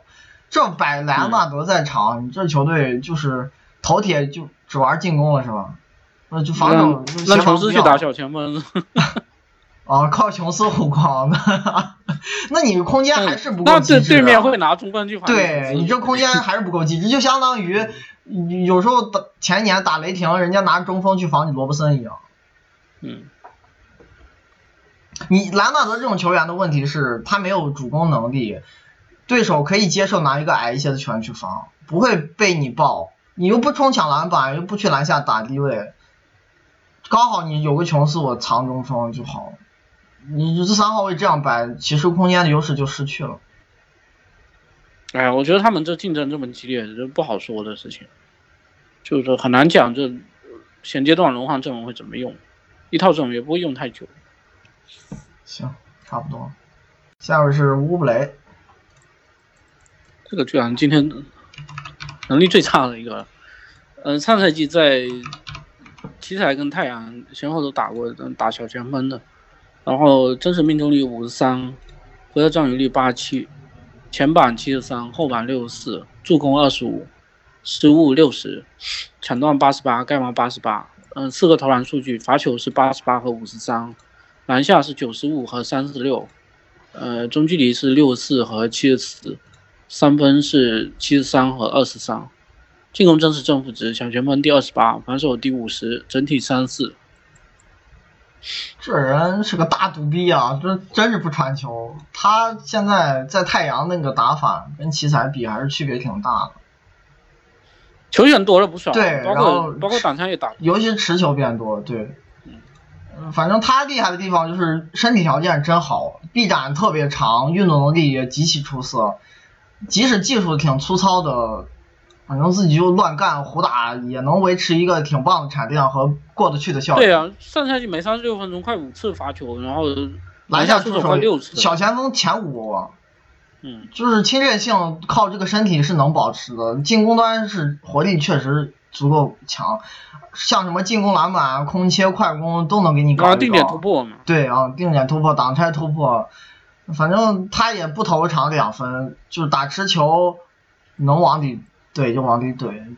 这摆莱昂纳德在场，你这球队就是头铁就只玩进攻了是吧？那就防守就让协防不要琼斯去打小前锋，啊，靠琼斯护框的，那你空间还是不够那对机智、啊。对面会拿中锋去防对你这空间还是不够机智，就相当于你有时候打前年打雷霆，人家拿中锋去防你罗伯森一样。嗯，你莱昂纳德这种球员的问题是，他没有主攻能力，对手可以接受拿一个矮一些的球员去防，不会被你爆，你又不冲抢篮板，又不去篮下打低位，刚好你有个琼斯，我藏中锋就好了。你这三号位这样摆，其实空间的优势就失去了。哎呀，我觉得他们这竞争这么激烈，这不好说的事情，就是说很难讲这现阶段轮换阵容会怎么用，一套阵容也不会用太久。行，差不多。下面是乌布雷，这个居然今天能力最差的一个，呃，上赛季在奇才跟太阳先后都打过，打小前锋的，然后真实命中率五十三，回合占有率八七，前板七十三，后板六十四，助攻二十五，失误六十，抢断八十八，盖帽八十八，嗯，四个投篮数据，罚球是八十八和五十三，篮下是九十五和三十六。呃，中距离是六十四和七十四，三分是七十三和二十三，进攻正式正负值，小前锋第二十八，防守第五十，整体三四。这人是个大毒逼啊！这真是不传球。他现在在太阳那个打法跟奇才比还是区别挺大的。球员多了不少，对，包括包括挡拆也打，尤其持球变多，对。嗯反正他厉害的地方就是身体条件真好，臂展特别长，运动能力也极其出色。即使技术挺粗糙的，反正自己就乱干胡打，也能维持一个挺棒的产量和过得去的效率。对啊，上赛季每三十六分钟快五次罚球，然后篮下出手快六次，小前锋前五。嗯，就是侵略性靠这个身体是能保持的，进攻端是活力确实足够强。像什么进攻篮板、空切、快攻都能给你搞啊，定点突破嘛。对啊，定点突破、挡拆突破，反正他也不投长两分，就是打持球能往里怼就往里怼，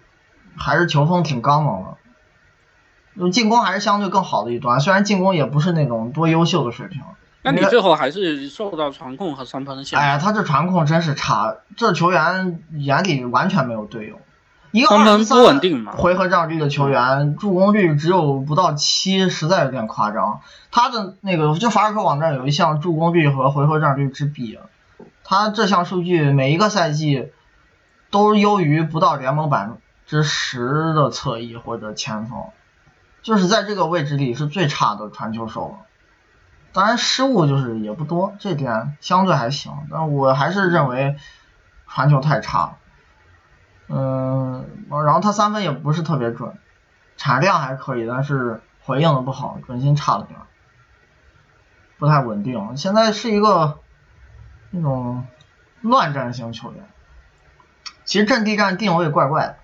还是球风挺刚猛的。进攻还是相对更好的一端，虽然进攻也不是那种多优秀的水平。那你最后还是受到传控和三分的限制。哎呀，他这传控真是差，这球员眼里完全没有队友。一个二十三回合占有率的球员，助攻率只有不到七，实在有点夸张。他的那个就法尔克网站有一项助攻率和回合占有率之比，他这项数据每一个赛季都优于不到联盟百分之十的侧翼或者前锋，就是在这个位置里是最差的传球手了。当然失误就是也不多，这点相对还行，但我还是认为传球太差。嗯，然后他三分也不是特别准，产量还可以，但是回应的不好，准心差了点，不太稳定。现在是一个那种乱战型球员，其实阵地战定位怪怪的。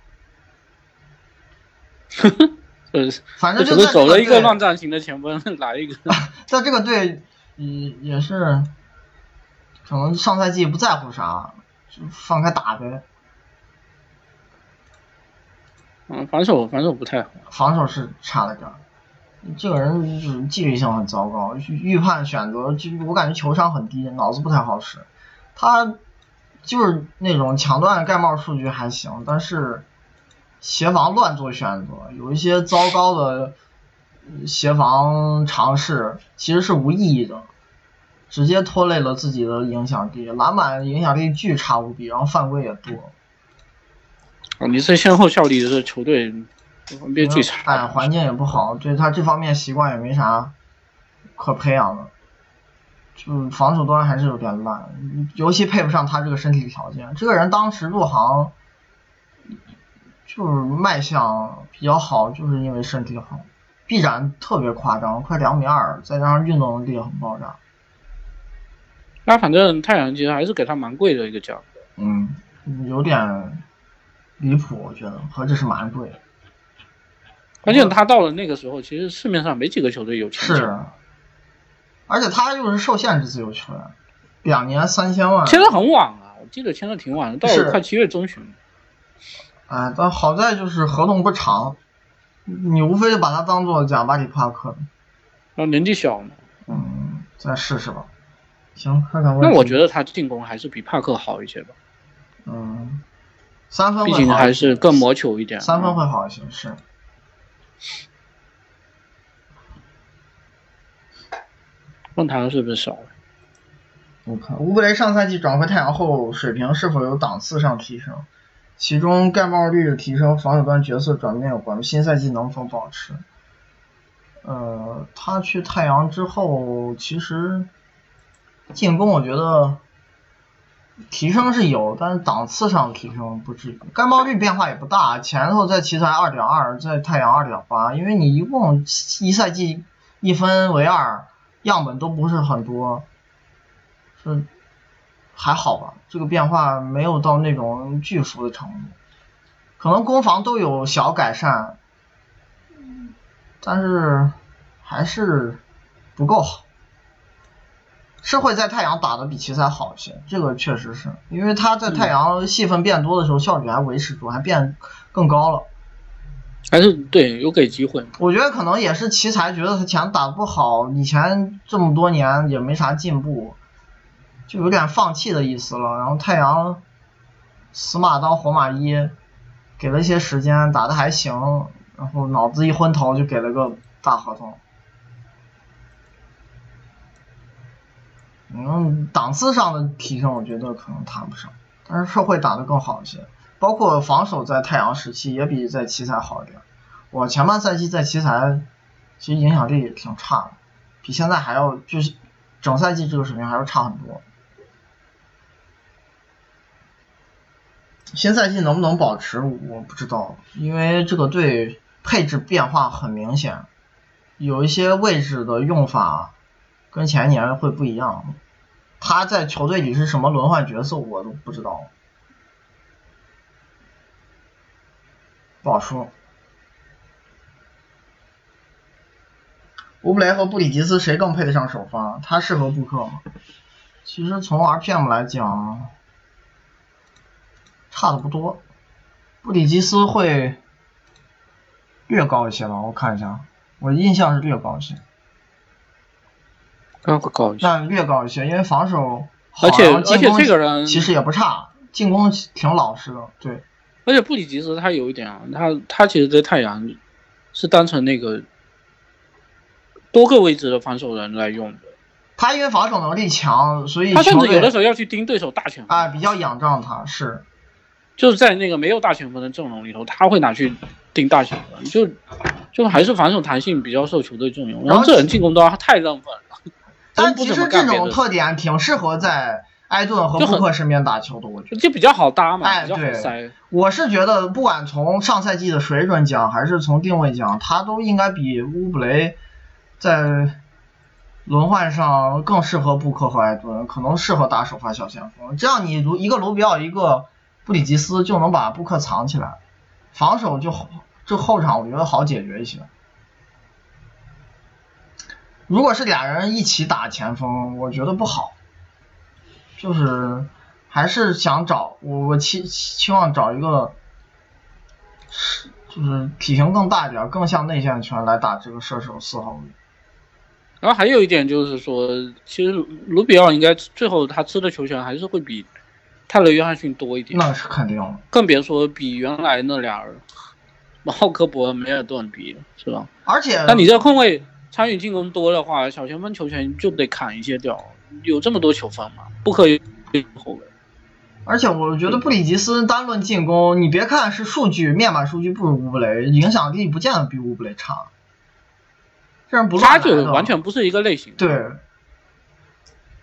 呵呵，呃，反正就是走了一个乱战型的前锋，来一个，在这个队也也是，可能上赛季不在乎啥，就放开打呗。嗯，防守防守不太好，防守是差了点儿。这个人就是纪律性很糟糕，预判选择就我感觉球商很低，脑子不太好使。他就是那种抢断盖帽数据还行，但是协防乱做选择，有一些糟糕的协防尝试其实是无意义的，直接拖累了自己的影响力，篮板影响力巨差无比，然后犯规也多。啊，你这先后效力的球队，环境最差。哎，环境也不好，对他这方面习惯也没啥可培养的，就防守端还是有点烂，尤其配不上他这个身体条件。这个人当时入行就是卖相比较好，就是因为身体好，臂展特别夸张，快两米二，再加上运动能力很爆炸。那反正太阳其实还是给他蛮贵的一个价格。嗯，有点。离谱，我觉得合着是蛮贵。关键他到了那个时候，其实市面上没几个球队有钱。是，而且他又是受限制自由球员，两年三千万。签的很晚啊，我记得签的挺晚的，到了快七月中旬。哎，但好在就是合同不长，你无非就把他当做贾巴里帕克。啊，年纪小嘛。嗯，再试试吧。行，看看。那我觉得他进攻还是比帕克好一些吧。嗯。三分毕竟还是更磨球一点，三分会好一些，是。问他是不是少了？我看乌布雷上赛季转回太阳后，水平是否有档次上提升？其中盖帽率的提升、防守端角色转变有关，新赛季能否保持？呃，他去太阳之后，其实进攻我觉得。提升是有，但是档次上提升不至于。盖帽率变化也不大，前头在奇才二点二，在太阳二点八，因为你一共一赛季一分为二，样本都不是很多，是还好吧，这个变化没有到那种巨幅的程度，可能攻防都有小改善，但是还是不够好。是会在太阳打的比奇才好一些，这个确实是因为他在太阳戏份变多的时候，效率还维持住，还变更高了。还是对有给机会。我觉得可能也是奇才觉得他前打不好，以前这么多年也没啥进步，就有点放弃的意思了。然后太阳死马当活马医，给了一些时间，打的还行，然后脑子一昏头就给了个大合同。嗯，档次上的提升，我觉得可能谈不上，但是社会打得更好一些，包括防守在太阳时期也比在奇才好一点。我前半赛季在奇才其实影响力也挺差的，比现在还要就是整赛季这个水平还要差很多。新赛季能不能保持我不知道，因为这个队配置变化很明显，有一些位置的用法。跟前年会不一样，他在球队里是什么轮换角色我都不知道，不好说。乌布雷和布里吉斯谁更配得上首发？他适合布克吗？其实从 RPM 来讲，差的不多，布里吉斯会略高一些吧？我看一下，我印象是略高一些。略高一些，但略高一些，因为防守而且而且这个人其实也不差，进攻挺老实的，对。而且布里吉斯他有一点啊，他他其实在太阳是当成那个多个位置的防守人来用的。他因为防守能力强，所以他甚至有的时候要去盯对手大前锋啊，比较仰仗他，是。就是在那个没有大前锋的阵容里头，他会拿去盯大前锋，就就还是防守弹性比较受球队重用。然后这人进攻端他太浪费了。但其实这种特点挺适合在埃顿和布克身边打球的，我觉得就比较好搭嘛。哎，对，我是觉得不管从上赛季的水准讲，还是从定位讲，他都应该比乌布雷在轮换上更适合布克和埃顿，可能适合打首发小前锋。这样你如一个卢比奥，一个布里吉斯就能把布克藏起来，防守就这后场我觉得好解决一些。如果是俩人一起打前锋，我觉得不好，就是还是想找我我期期望找一个是就是体型更大一点、更像内线拳来打这个射手四号位。然后还有一点就是说，其实卢比奥应该最后他吃的球权还是会比泰勒约翰逊多一点。那是肯定的，更别说比原来那俩人，浩克伯、梅尔顿比了，是吧？而且，那你这控卫。参与进攻多的话，小前锋球权就得砍一些掉。有这么多球分吗？不可以后卫。而且我觉得布里吉斯单论进攻，你别看是数据面板数据不如乌布雷，影响力不见得比乌布雷差。这样不他就完全不是一个类型。对。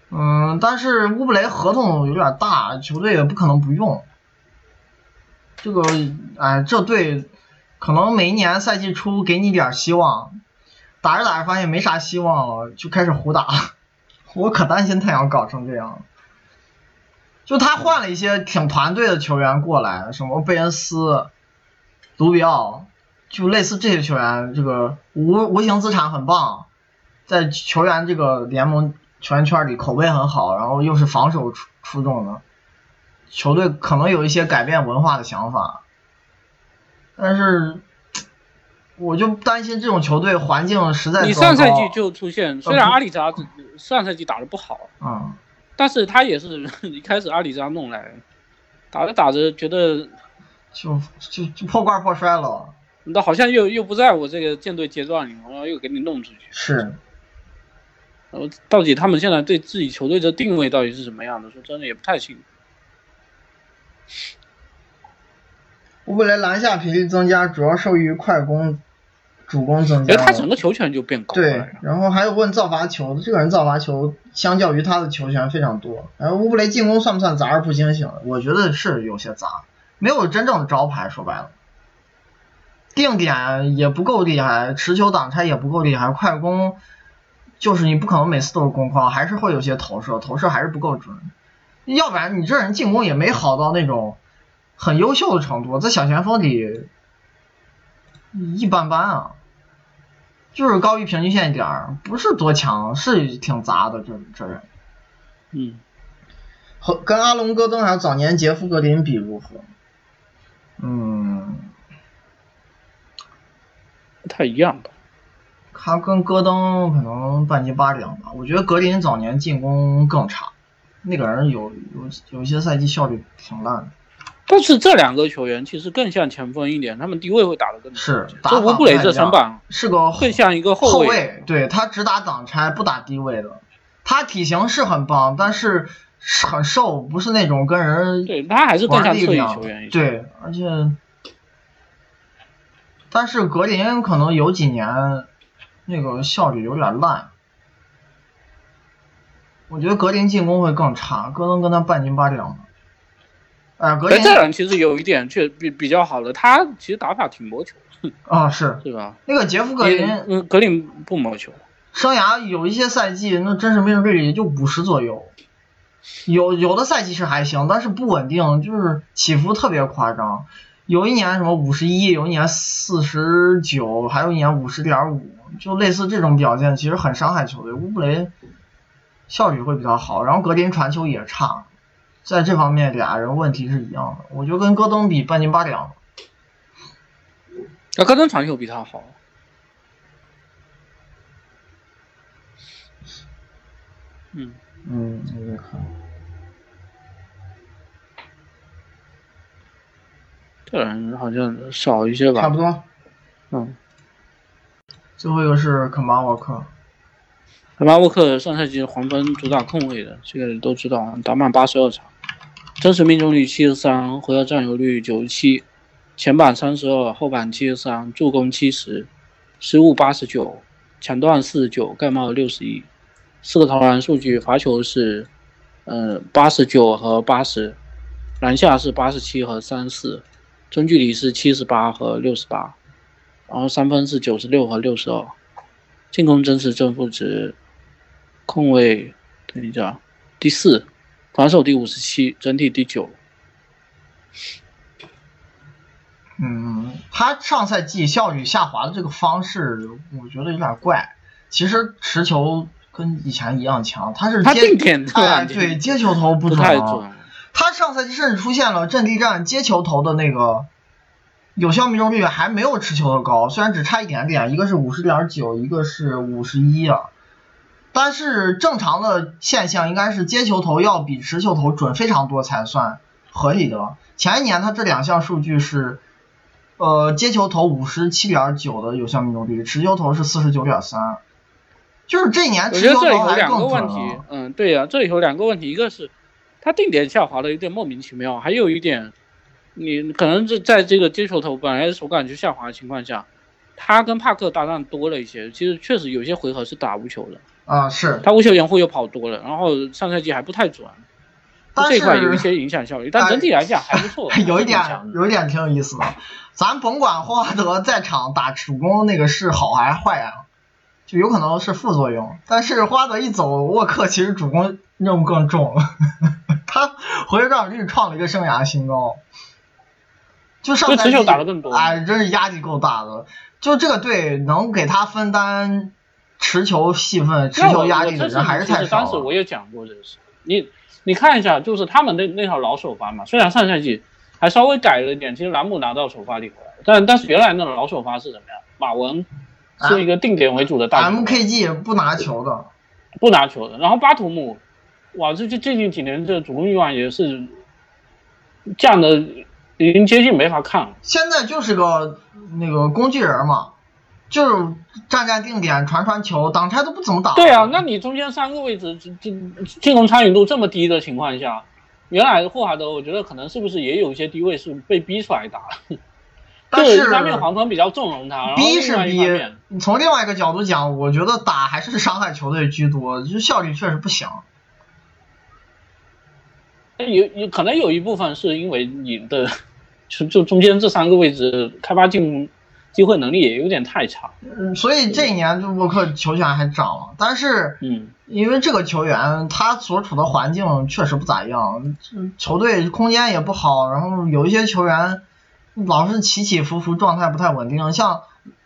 嗯，但是乌布雷合同有点大，球队也不可能不用。这个，哎，这队可能每一年赛季初给你点希望。打着打着发现没啥希望了，就开始胡打。我可担心太阳搞成这样。就他换了一些挺团队的球员过来，什么贝恩斯、卢比奥，就类似这些球员，这个无无形资产很棒，在球员这个联盟球员圈里口碑很好，然后又是防守出出众的，球队可能有一些改变文化的想法，但是。我就担心这种球队环境实在。你上赛季就出现，虽然阿里扎上赛季打的不好，嗯，但是他也是 一开始阿里扎弄来，打着打着觉得就就就破罐破摔了。那好像又又不在我这个舰队阶段里，然后又给你弄出去。是。然后到底他们现在对自己球队的定位到底是什么样的？说真的也不太清楚。乌布雷篮下频率增加，主要受益于快攻。主攻增加，他整个球权就变高了。对，然后还有问造罚球，这个人造罚球相较于他的球权非常多。然后乌布雷进攻算不算杂而不精醒？我觉得是有些杂，没有真正的招牌。说白了，定点也不够厉害，持球挡拆也不够厉害，快攻就是你不可能每次都是攻框，还是会有些投射，投射还是不够准。要不然你这人进攻也没好到那种很优秀的程度，在小前锋里一般般啊，就是高于平均线一点儿，不是多强，是挺杂的这这人。嗯，和跟阿隆戈登还有早年杰夫格林比如何？嗯，不太一样吧。他跟戈登可能半斤八两吧。我觉得格林早年进攻更差，那个人有有有些赛季效率挺烂的。但是这两个球员其实更像前锋一点，他们低位会打得更是，这乌布雷这身板是个更像一个后卫，对他只打挡拆不打低位的。他体型是很棒，但是很瘦，不是那种跟人对他还是更像侧翼球员。对，而且，但是格林可能有几年那个效率有点烂。我觉得格林进攻会更差，戈登跟他半斤八两的。哎，格林这人其实有一点却比比较好的，他其实打法挺磨球。啊，是，对吧？那个杰夫格林，嗯，格林不磨球。生涯有一些赛季，那真实命中率也就五十左右，有有的赛季是还行，但是不稳定，就是起伏特别夸张。有一年什么五十一，有一年四十九，还有一年五十点五，就类似这种表现，其实很伤害球队。乌布雷效率会比较好，然后格林传球也差，在这方面俩人问题是一样的。我觉得跟戈登比半斤八两。那戈登传球比他好。嗯嗯，我在看，这人好像少一些吧？差不多。嗯，最后一个是肯巴沃克。肯巴沃克上赛季黄蜂主打控卫的，这个都知道，打满八十二场，真实命中率七十三，回合占有率九十七，前板三十二，后板七十三，助攻七十，失误八十九，抢断四十九，盖帽六十一。四个投篮数据，罚球是，呃，八十九和八十，篮下是八十七和三四，中距离是七十八和六十八，然后三分是九十六和六十二，进攻真实正负值，控卫等一下，第四，防守第五十七，整体第九。嗯，他上赛季效率下滑的这个方式，我觉得有点怪。其实持球。跟以前一样强，他是接哎对接球投不准，他上赛季甚至出现了阵地战接球投的那个有效命中率还没有持球的高，虽然只差一点点，一个是五十点九，一个是五十一啊。但是正常的现象应该是接球投要比持球投准非常多才算合理的。前一年他这两项数据是，呃接球投五十七点九的有效命中率，持球投是四十九点三。就是这一年，我觉得这里有两个问题，嗯，对呀，这里有两个问题，一个是他定点下滑的有点莫名其妙，还有一点，你可能是在这个接球投本来手感就下滑的情况下，他跟帕克搭档多了一些，其实确实有些回合是打无球的啊，是。他无球掩护又跑多了，然后上赛季还不太准，这块有一些影响效率，但整体来讲还不错，有一点有一点挺有意思的，咱甭管霍华德在场打主攻那个是好还是坏啊。就有可能是副作用，但是霍华德一走，沃克其实主攻任务更重了，他回合占有率创了一个生涯新高，就上赛季哎，真是压力够大的。就这个队能给他分担持球戏份、持球压力的人还是太少。当时我也讲过这个事，你你看一下，就是他们那那套老首发嘛，虽然上赛季还稍微改了一点，其实兰姆拿到首发力回来，但但是原来那种老首发是什么呀？马文。是一个定点为主的大 M K G 不拿球的，不拿球的。然后巴图姆，哇，这这最近几年这主攻欲望也是降的，已经接近没法看了。现在就是个那个工具人嘛，就是站站定点传传球，挡拆都不怎么打。对啊，那你中间三个位置进进进攻参与度这么低的情况下，原来霍华德我觉得可能是不是也有一些低位是被逼出来打。但是一方面黄蜂比较纵容他，逼是逼。从另外一个角度讲，我觉得打还是伤害球队居多，就效率确实不行。有有可能有一部分是因为你的就就中间这三个位置开发进机会能力也有点太差。嗯，所以这一年就沃克球权还涨了，但是嗯，因为这个球员他所处的环境确实不咋样，嗯球队空间也不好，然后有一些球员老是起起伏伏，状态不太稳定。像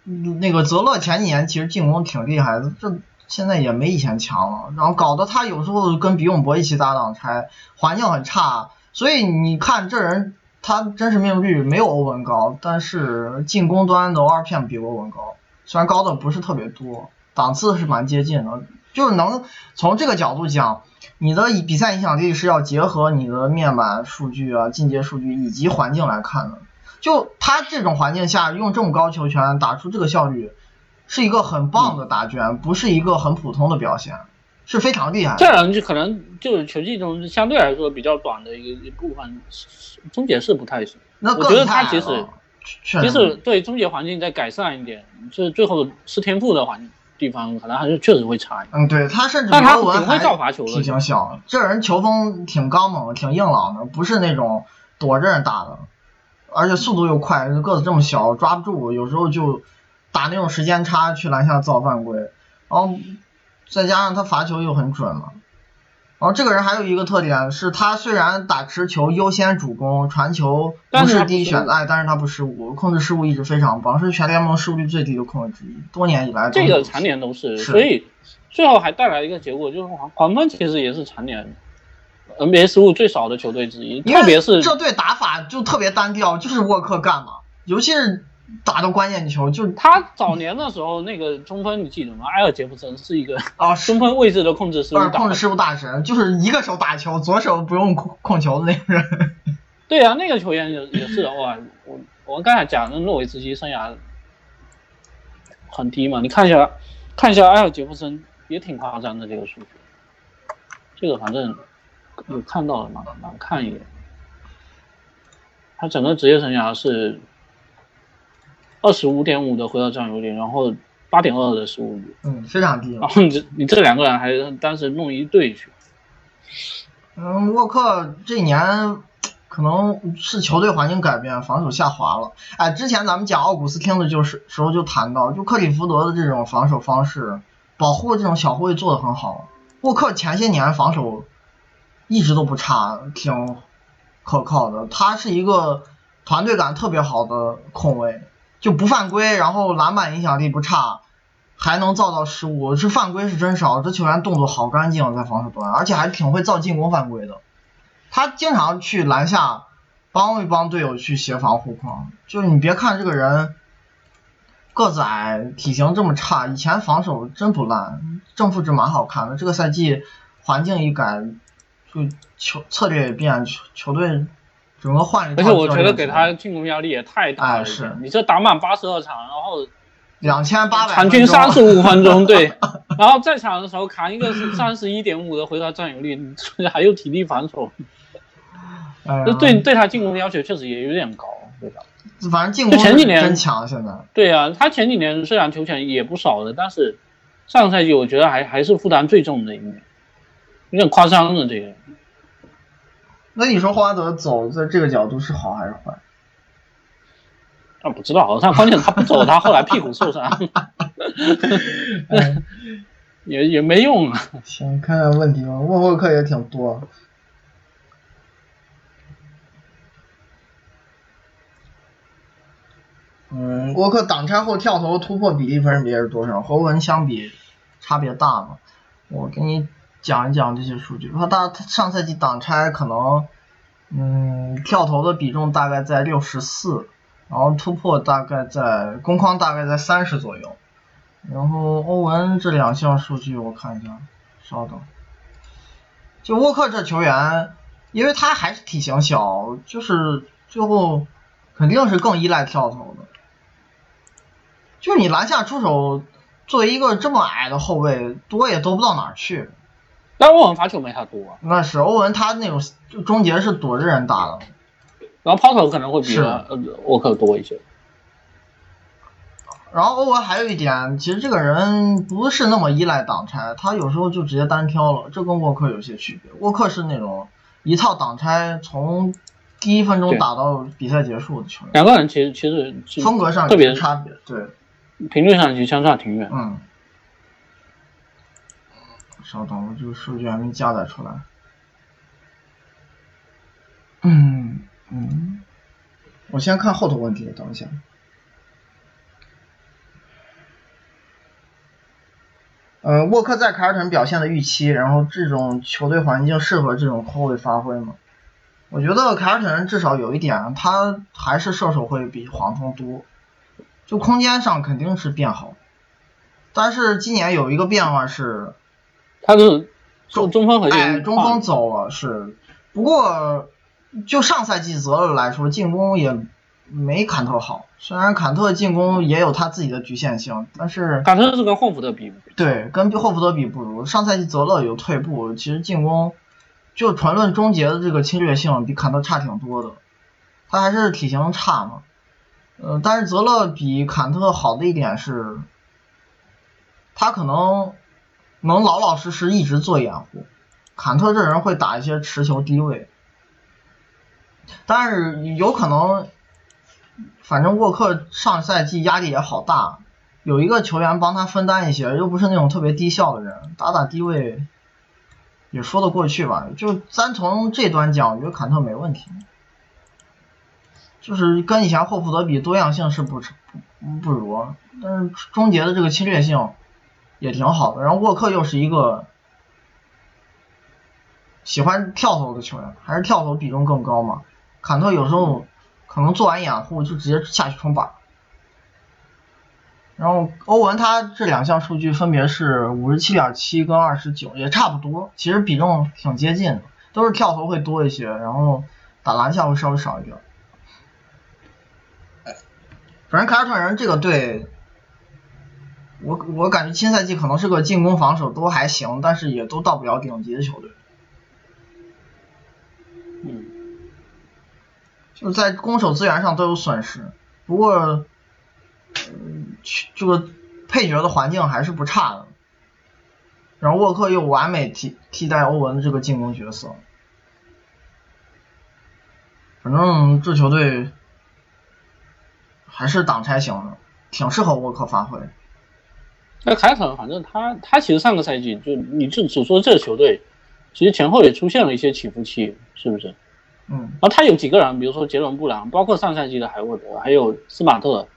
嗯那个泽勒前几年其实进攻挺厉害的，这现在也没以前强了，然后搞得他有时候跟比永博一起搭挡拆，环境很差。所以你看这人，他真实命中率没有欧文高，但是进攻端的 o r p 比欧文高，虽然高的不是特别多，档次是蛮接近的。就是能从这个角度讲，你的比赛影响力是要结合你的面板数据啊、进阶数据以及环境来看的。就他这种环境下用这么高球权打出这个效率，是一个很棒的打卷，不是一个很普通的表现，是非常厉害。这人就可能就是球技中相对来说比较短的一个一部分，终结是不太行。那我觉得他即使了确实即使对终结环境再改善一点，就是最后是天赋的环地方，可能还是确实会差一点。嗯，对他甚至但他比欧文挺会还造罚球的体型小，这人球风挺刚猛，挺硬朗的，不是那种躲着人打的，而且速度又快，个子这么小抓不住，有时候就打那种时间差去篮下造犯规，然后再加上他罚球又很准嘛。然后这个人还有一个特点是，他虽然打持球优先主攻，传球不是第一选择，哎，但是他不失误，控制失误一直非常棒，是全联盟失误率最低的控制之一，多年以来这个常年都是，是。所以最后还带来一个结果，就是黄黄蜂其实也是常年 NBA 失误最少的球队之一，特别是这对打法就特别单调，就是沃克干嘛，尤其是打到关键球，就他早年的时候那个中锋你记得吗？埃尔杰弗森是一个啊 中锋位置的控制失误打的。不是控制失误大神，就是一个手打球，左手不用控控球的那个人。对啊，那个球员也也是哇，我我刚才讲的诺维茨基生涯很低嘛，你看一下看一下埃尔杰弗森也挺夸张的这个数据，这个反正有看到了嘛，蛮看一眼。他整个职业生涯是二十五点五的回合占有率，然后八点二的失误率，嗯，非常低。然后你这你这两个人还当时弄一队去，嗯，沃克这一年可能是球队环境改变，防守下滑了。哎，之前咱们讲奥古斯汀的就是时候就谈到，就克里福德的这种防守方式，保护这种小后卫做得很好。沃克前些年防守一直都不差，挺可靠的。他是一个团队感特别好的控卫，就不犯规，然后篮板影响力不差，还能造到失误。这犯规是真少，这球员动作好干净，在防守端，而且还挺会造进攻犯规的。他经常去篮下帮一帮队友去协防护框，就是你别看这个人个子矮，体型这么差，以前防守真不烂，正负值蛮好看的。这个赛季环境一改，就球策略也变，球球队整个换了一套而且我觉得给他进攻压力也太大了。哎是。你这打满八十二场，然后两千八百场均三十五分钟，对，然后在场的时候扛一个是三十一点五的回合占有率，你还有体力防守，哎这对对他进攻要求确实也有点高，对吧？反正进攻就前几年真强，现在。对啊，他前几年虽然球权也不少的，但是上个赛季我觉得还还是负担最重的一年，有点夸张了这个。那你说霍华德走在这个角度是好还是坏？啊，不知道，但关键他不走，他后来屁股受伤，嗯也也没用啊。行，看看问题吧。沃沃克也挺多。嗯，沃克挡拆后跳投突破比例分别是多少？和欧文相比差别大吗？我给你讲一讲这些数据。他大他上赛季挡拆可能，嗯，跳投的比重大概在六十四，然后突破大概在攻框大概在三十左右。然后欧文这两项数据我看一下，稍等。就沃克这球员，因为他还是体型小，就是最后肯定是更依赖跳投的。就你篮下出手，作为一个这么矮的后卫，多也多不到哪儿去。但欧文罚球没他多，那是欧文他那种就终结是躲着人打的，然后抛投可能会比沃克多一些。然后欧文还有一点，其实这个人不是那么依赖挡拆，他有时候就直接单挑了，这跟沃克有些区别。沃克是那种一套挡拆从第一分钟打到比赛结束的球员，两个人其实其实风格上特别差别。对，频率上其实相差挺远。嗯。稍等，我这个数据还没加载出来。嗯嗯，我先看后头问题，等一下。呃，沃克在凯尔特人表现的预期，然后这种球队环境适合这种后卫发挥吗？我觉得凯尔特人至少有一点，他还是射手会比黄蜂多，就空间上肯定是变好。但是今年有一个变化是，他是中中锋核心哎，中锋走了是，不过就上赛季泽勒来说，进攻也没坎特好。虽然坎特进攻也有他自己的局限性，但是坎特是跟霍福德比，对跟霍福德比不如。上赛季泽勒有退步，其实进攻就纯论终结的这个侵略性比坎特差挺多的。他还是体型差嘛，呃，但是泽勒比坎特好的一点是，他可能能老老实实一直做掩护。坎特这人会打一些持球低位，但是有可能，反正沃克上赛季压力也好大，有一个球员帮他分担一些，又不是那种特别低效的人，打打低位也说得过去吧。就单从这端讲，我觉得坎特没问题，就是跟以前霍福德比，多样性是不不不如，但是终结的这个侵略性也挺好的。然后沃克又是一个。喜欢跳投的球员，还是跳投比重更高嘛？坎特有时候可能做完掩护就直接下去冲板。然后欧文他这两项数据分别是五十七点七跟二十九，也差不多，其实比重挺接近的，都是跳投会多一些，然后打篮下会稍微少一点。反正凯尔特人这个队，我我感觉新赛季可能是个进攻防守都还行，但是也都到不了顶级的球队。嗯，就在攻守资源上都有损失，不过，嗯，这个配角的环境还是不差的。然后沃克又完美替替代欧文的这个进攻角色，反正这球队还是挡拆型的，挺适合沃克发挥。那凯尔特人反正他他其实上个赛季就你就只说这个球队，其实前后也出现了一些起伏期，是不是？嗯，然后他有几个人，比如说杰伦布朗，包括上赛季的海沃德，还有斯马特，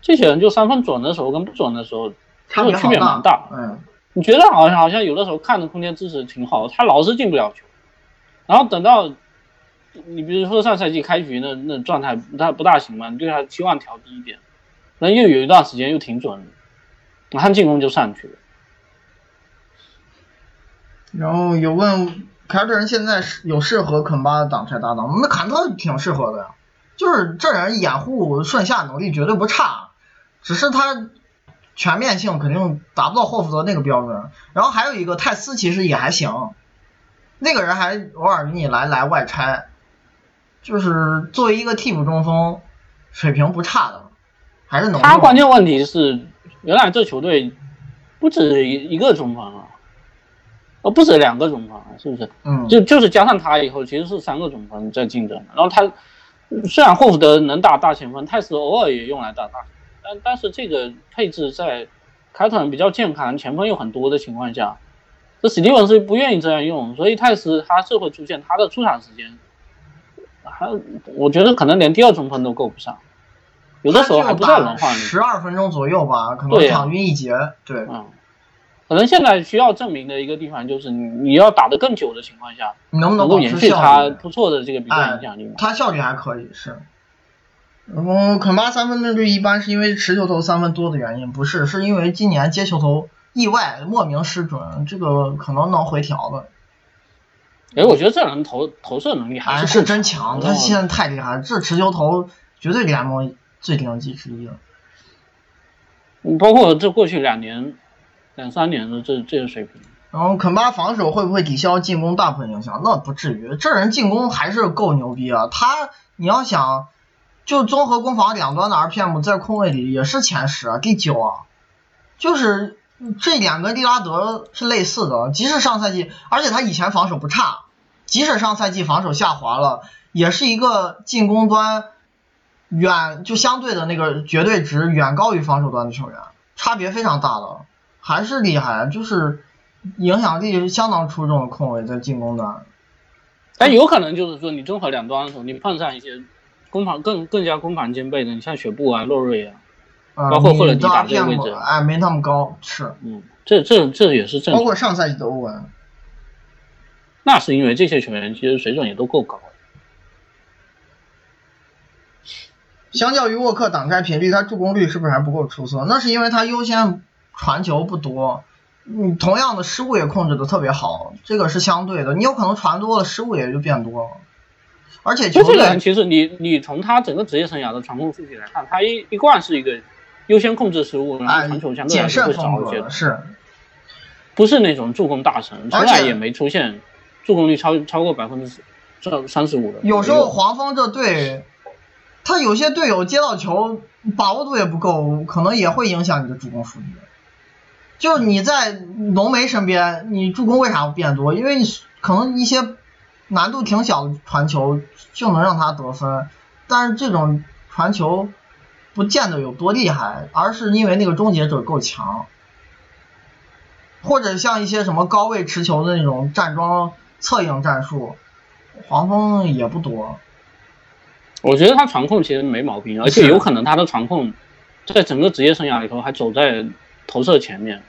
这些人就三分准的时候跟不准的时候，他们区别蛮大。嗯，你觉得好像好像有的时候看的空间支持挺好，他老是进不了球，然后等到你比如说上赛季开局那那状态不太不大行嘛，你对他期望调低一点，那又有一段时间又挺准，他进攻就上去了。然后有问凯尔特人现在是有适合肯巴的挡拆搭档，那坎特挺适合的呀，就是这人掩护顺下能力绝对不差，只是他全面性肯定达不到霍福德那个标准。然后还有一个泰斯其实也还行，那个人还偶尔给你来来外拆，就是作为一个替补中锋，水平不差的，还是能用。他关键问题是，原来这球队不止一一个中锋啊，哦，不止两个中锋啊，是不是？嗯，就就是加上他以后，其实是三个中锋在竞争。然后他虽然霍福德能打大前锋，泰斯偶尔也用来打大前锋，但但是这个配置在凯尔特人比较健康，前锋又很多的情况下，这史蒂文是不愿意这样用，所以泰斯他是会出现他的出场时间，还我觉得可能连第二中锋都够不上，有的时候还不在轮换里。十二分钟左右吧，可能场均一节，对，嗯，可能现在需要证明的一个地方就是你你要打得更久的情况下，你能不能够延续他？不错的这个比赛影响力嘛？他效率还可以，是。嗯肯巴三分命中率一般是因为持球投三分多的原因，不是，是因为今年接球投意外莫名失准，这个可能能回调的。哎，我觉得这人投投射能力还是真强，他现在太厉害了，这持球投绝对联盟最顶级之一了。嗯包括这过去两年、两三年的这这个水平，然后肯巴防守会不会抵消进攻大部分影响？那不至于，这人进攻还是够牛逼啊！他你要想，就综合攻防两端的 RPM 在空位里也是前十啊，第九啊，就是这一点跟利拉德是类似的。即使上赛季，而且他以前防守不差，即使上赛季防守下滑了，也是一个进攻端远就相对的那个绝对值远高于防守端的球员，差别非常大的，还是厉害，就是影响力相当出众的控卫在进攻端。但有可能就是说，你综合两端的时候，你碰上一些攻防更更加攻防兼备的，你像雪布啊、洛瑞啊，呃，包括霍勒迪你打这个位置哎，没那么高，是，嗯，这这这也是正常。包括上赛季的欧文，那是因为这些球员其实水准也都够高。相较于沃克挡拆频率，他助攻率是不是还不够出色？那是因为他优先传球不多，嗯，同样的失误也控制的特别好，这个是相对的。你有可能传多了，失误也就变多了。而且球就这个人，队其实你你从他整个职业生涯的传控数据来看，他一一贯是一个优先控制失误，然后哎传球相对来谨说会少一些的，是，不是那种助攻大神，从而且来也没出现助攻率超超过百分之三三十五的。有时候黄蜂这队，他有些队友接到球把握度也不够，可能也会影响你的助攻数据。就是你在浓眉身边，你助攻为啥会变多？因为你可能一些难度挺小的传球就能让他得分，但是这种传球不见得有多厉害，而是因为那个终结者够强，或者像一些什么高位持球的那种站桩策应战术，黄蜂也不多。我觉得他传控其实没毛病，而且有可能他的传控在整个职业生涯里头还走在投射前面。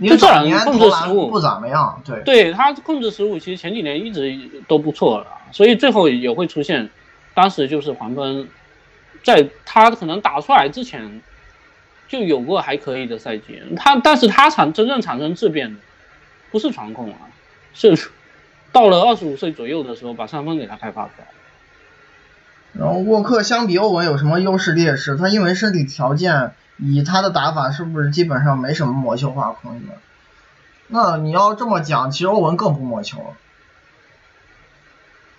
就这两年控制失误不怎么样，对，对他控制失误，其实前几年一直都不错了，所以最后也会出现，当时就是黄蜂，在他可能打出来之前，就有过还可以的赛季。他但是他产真正产生质变的，不是传控啊，是到了二十五岁左右的时候把三分给他开发出来。然后沃克相比欧文有什么优势劣势？他因为身体条件，以他的打法是不是基本上没什么魔球化空间？那你要这么讲，其实欧文更不魔球。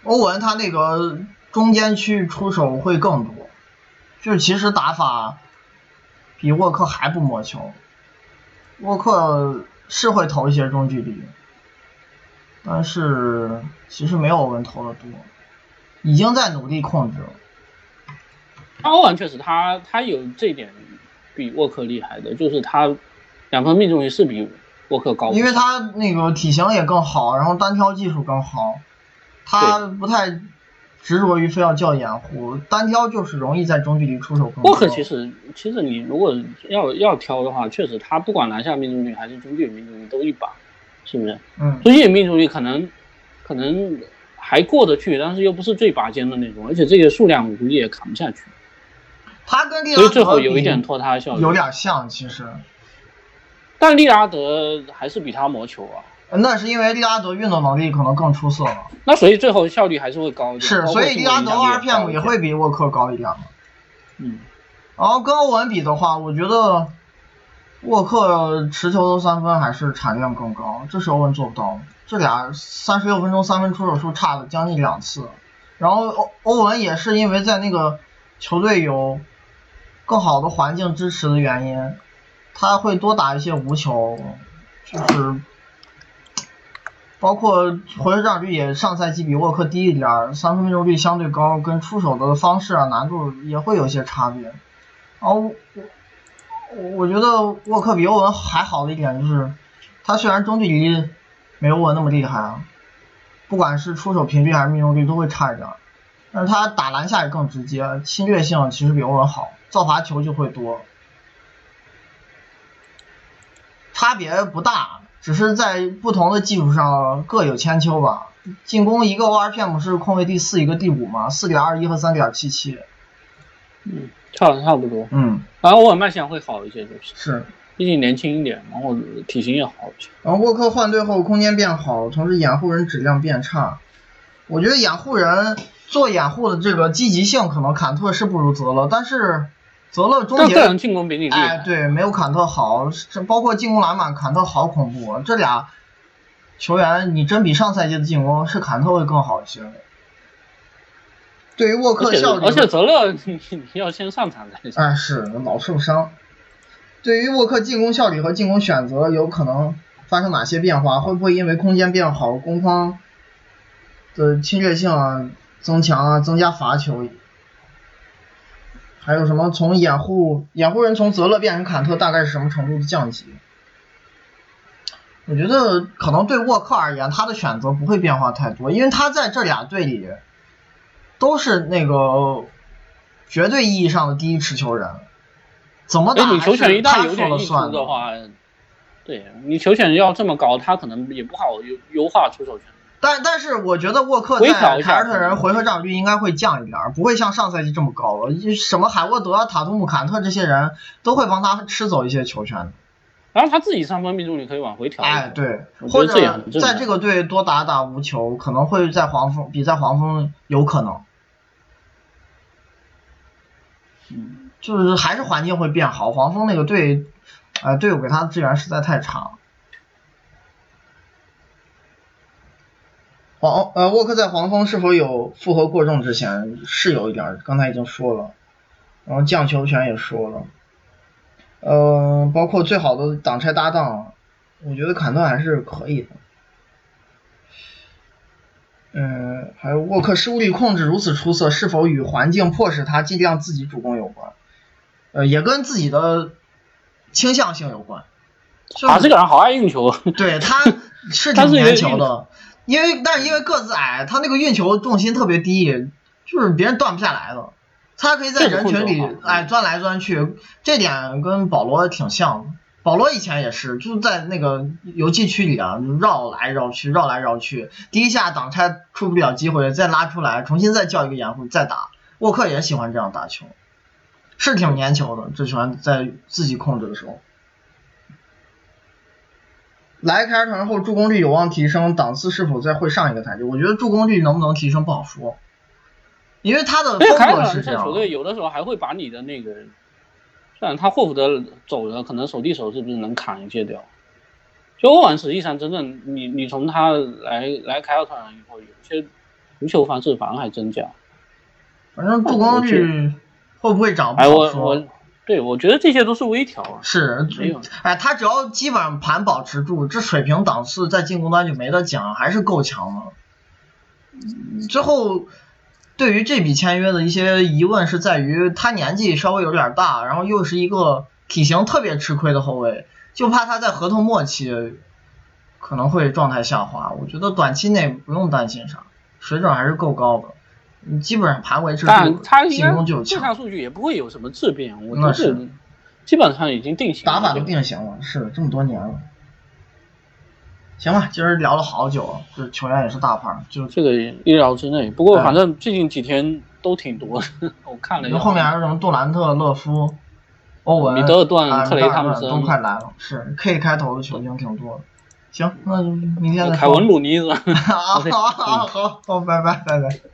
欧文他那个中间区域出手会更多，就其实打法比沃克还不魔球。沃克是会投一些中距离，但是其实没有欧文投的多。已经在努力控制了。那欧文确实他他有这一点比沃克厉害的，就是他两分命中率是比沃克高，因为他那个体型也更好，然后单挑技术更好，他不太执着于非要叫掩护，单挑就是容易在中距离出手更多。沃克其实其实你如果要要挑的话，确实他不管篮下命中率还是中距离命中率都一把，是不是？嗯，中距离命中率可能可能还过得去，但是又不是最拔尖的那种，而且这个数量我估计也扛不下去，他跟利所以拉德最后有一点拖沓效应。有点像，其实但利拉德还是比他磨球啊，那是因为利拉德运动能力可能更出色了，那所以最后效率还是会高一点。是，所以利拉德 RPM 也会比沃克高一点嘛。嗯。然后跟欧文比的话，我觉得沃克持球的三分还是产量更高，这是欧文做不到的。这俩三十六分钟三分出手数差了将近两次，然后欧欧文也是因为在那个球队有更好的环境支持的原因，他会多打一些无球，就是包括回合占有率也上赛季比沃克低一点，三分命中率相对高，跟出手的方式啊难度也会有些差别。然后我我觉得沃克比欧文还好的一点就是，他虽然中距离没有我那么厉害啊，不管是出手频率还是命中率都会差一点，但是他打篮下也更直接，侵略性其实比欧文好，造罚球就会多，差别不大，只是在不同的技术上各有千秋吧。进攻一个 RPM 是控卫第四，一个第五嘛，四点二一和三点七七。嗯，差差不多。嗯，然后我尔曼现在会好一些，就是是。毕竟年轻一点，然后体型也好一些。然后沃克换队后空间变好，同时掩护人质量变差。我觉得掩护人做掩护的这个积极性可能坎特是不如泽勒，但是泽勒终结进攻比你厉害。哎对没有坎特好，这包括进攻篮板坎特好恐怖，这俩球员你真比上赛季的进攻是坎特会更好一些。对于沃克效率，而且泽勒 要先上场才行。哎，是老受伤。对于沃克进攻效率和进攻选择有可能发生哪些变化？会不会因为空间变好，攻方的侵略性啊增强啊，增加罚球。还有什么从掩护掩护人从泽勒变成坎特，大概是什么程度的降级？我觉得可能对沃克而言，他的选择不会变化太多，因为他在这俩队里都是那个绝对意义上的第一持球人，怎么打你球权一旦有点溢出的话，对你球权要这么高，他可能也不好优优化出手权。但但是我觉得沃克在凯尔特人回合占有率应该会降一点，不会像上赛季这么高了。什么海沃德、塔图姆、坎特这些人都会帮他吃走一些球权的。然后他自己三分命中率可以往回调。哎，对，或者在这个队多打打无球，可能会在黄蜂比在黄蜂有可能。嗯，就是还是环境会变好。黄蜂那个队，呃，队友给他的支援实在太差了。黄呃，沃克在黄蜂是否有负荷过重之前是有一点，刚才已经说了，然后降球权也说了，呃，包括最好的挡拆搭档，我觉得坎特还是可以的。嗯，还有沃克失误率控制如此出色，是否与环境迫使他尽量自己主攻有关？呃，也跟自己的倾向性有关。就啊，这个人好爱运球。对，他是 挺难球的，因为但是因为个子矮，他那个运球重心特别低，就是别人断不下来的。他可以在人群里哎钻来钻去，这点跟保罗挺像的。保罗以前也是，就在那个游击区里啊，绕来绕去，绕来绕去，第一下挡拆出不了机会，再拉出来，重新再叫一个掩护，再打。沃克也喜欢这样打球，是挺粘球的，这球员在自己控制的时候。来凯尔特人后助攻率有望提升，档次是否再会上一个台阶？我觉得助攻率能不能提升不好说，因为他的因为凯风格尔特人这是这样的。球队有的时候还会把你的那个，虽然他霍福德走了，可能手递手是不是能砍一些掉？就欧文实际上真正你你从他来来凯尔特人以后，有些无球方式反而还增加。反正助攻率会不会涨不哎，好说。我我对我觉得这些都是微调啊。是哎，他只要基本上盘保持住，这水平档次在进攻端就没得讲，还是够强的。嗯之后对于这笔签约的一些疑问是在于他年纪稍微有点大，然后又是一个体型特别吃亏的后卫，就怕他在合同末期可能会状态下滑。我觉得短期内不用担心啥，水准还是够高的。你基本上盘维持当然住，进他应该攻就强这项。数据也不会有什么质变，我觉那是得基本上已经定型了。打法都定型了，是这么多年了。行吧，今儿聊了好久，这球员也是大牌，就这个意料之内。不过反正最近几天都挺多的，我看了一下。后面还有什么杜兰特、勒夫、欧文、米德尔顿啊克雷汤普森米德尔顿都快来了，是 K 开头的球星挺多的。行，那明天。凯文鲁尼是吧？啊 OK，好好 好，好，拜拜拜拜。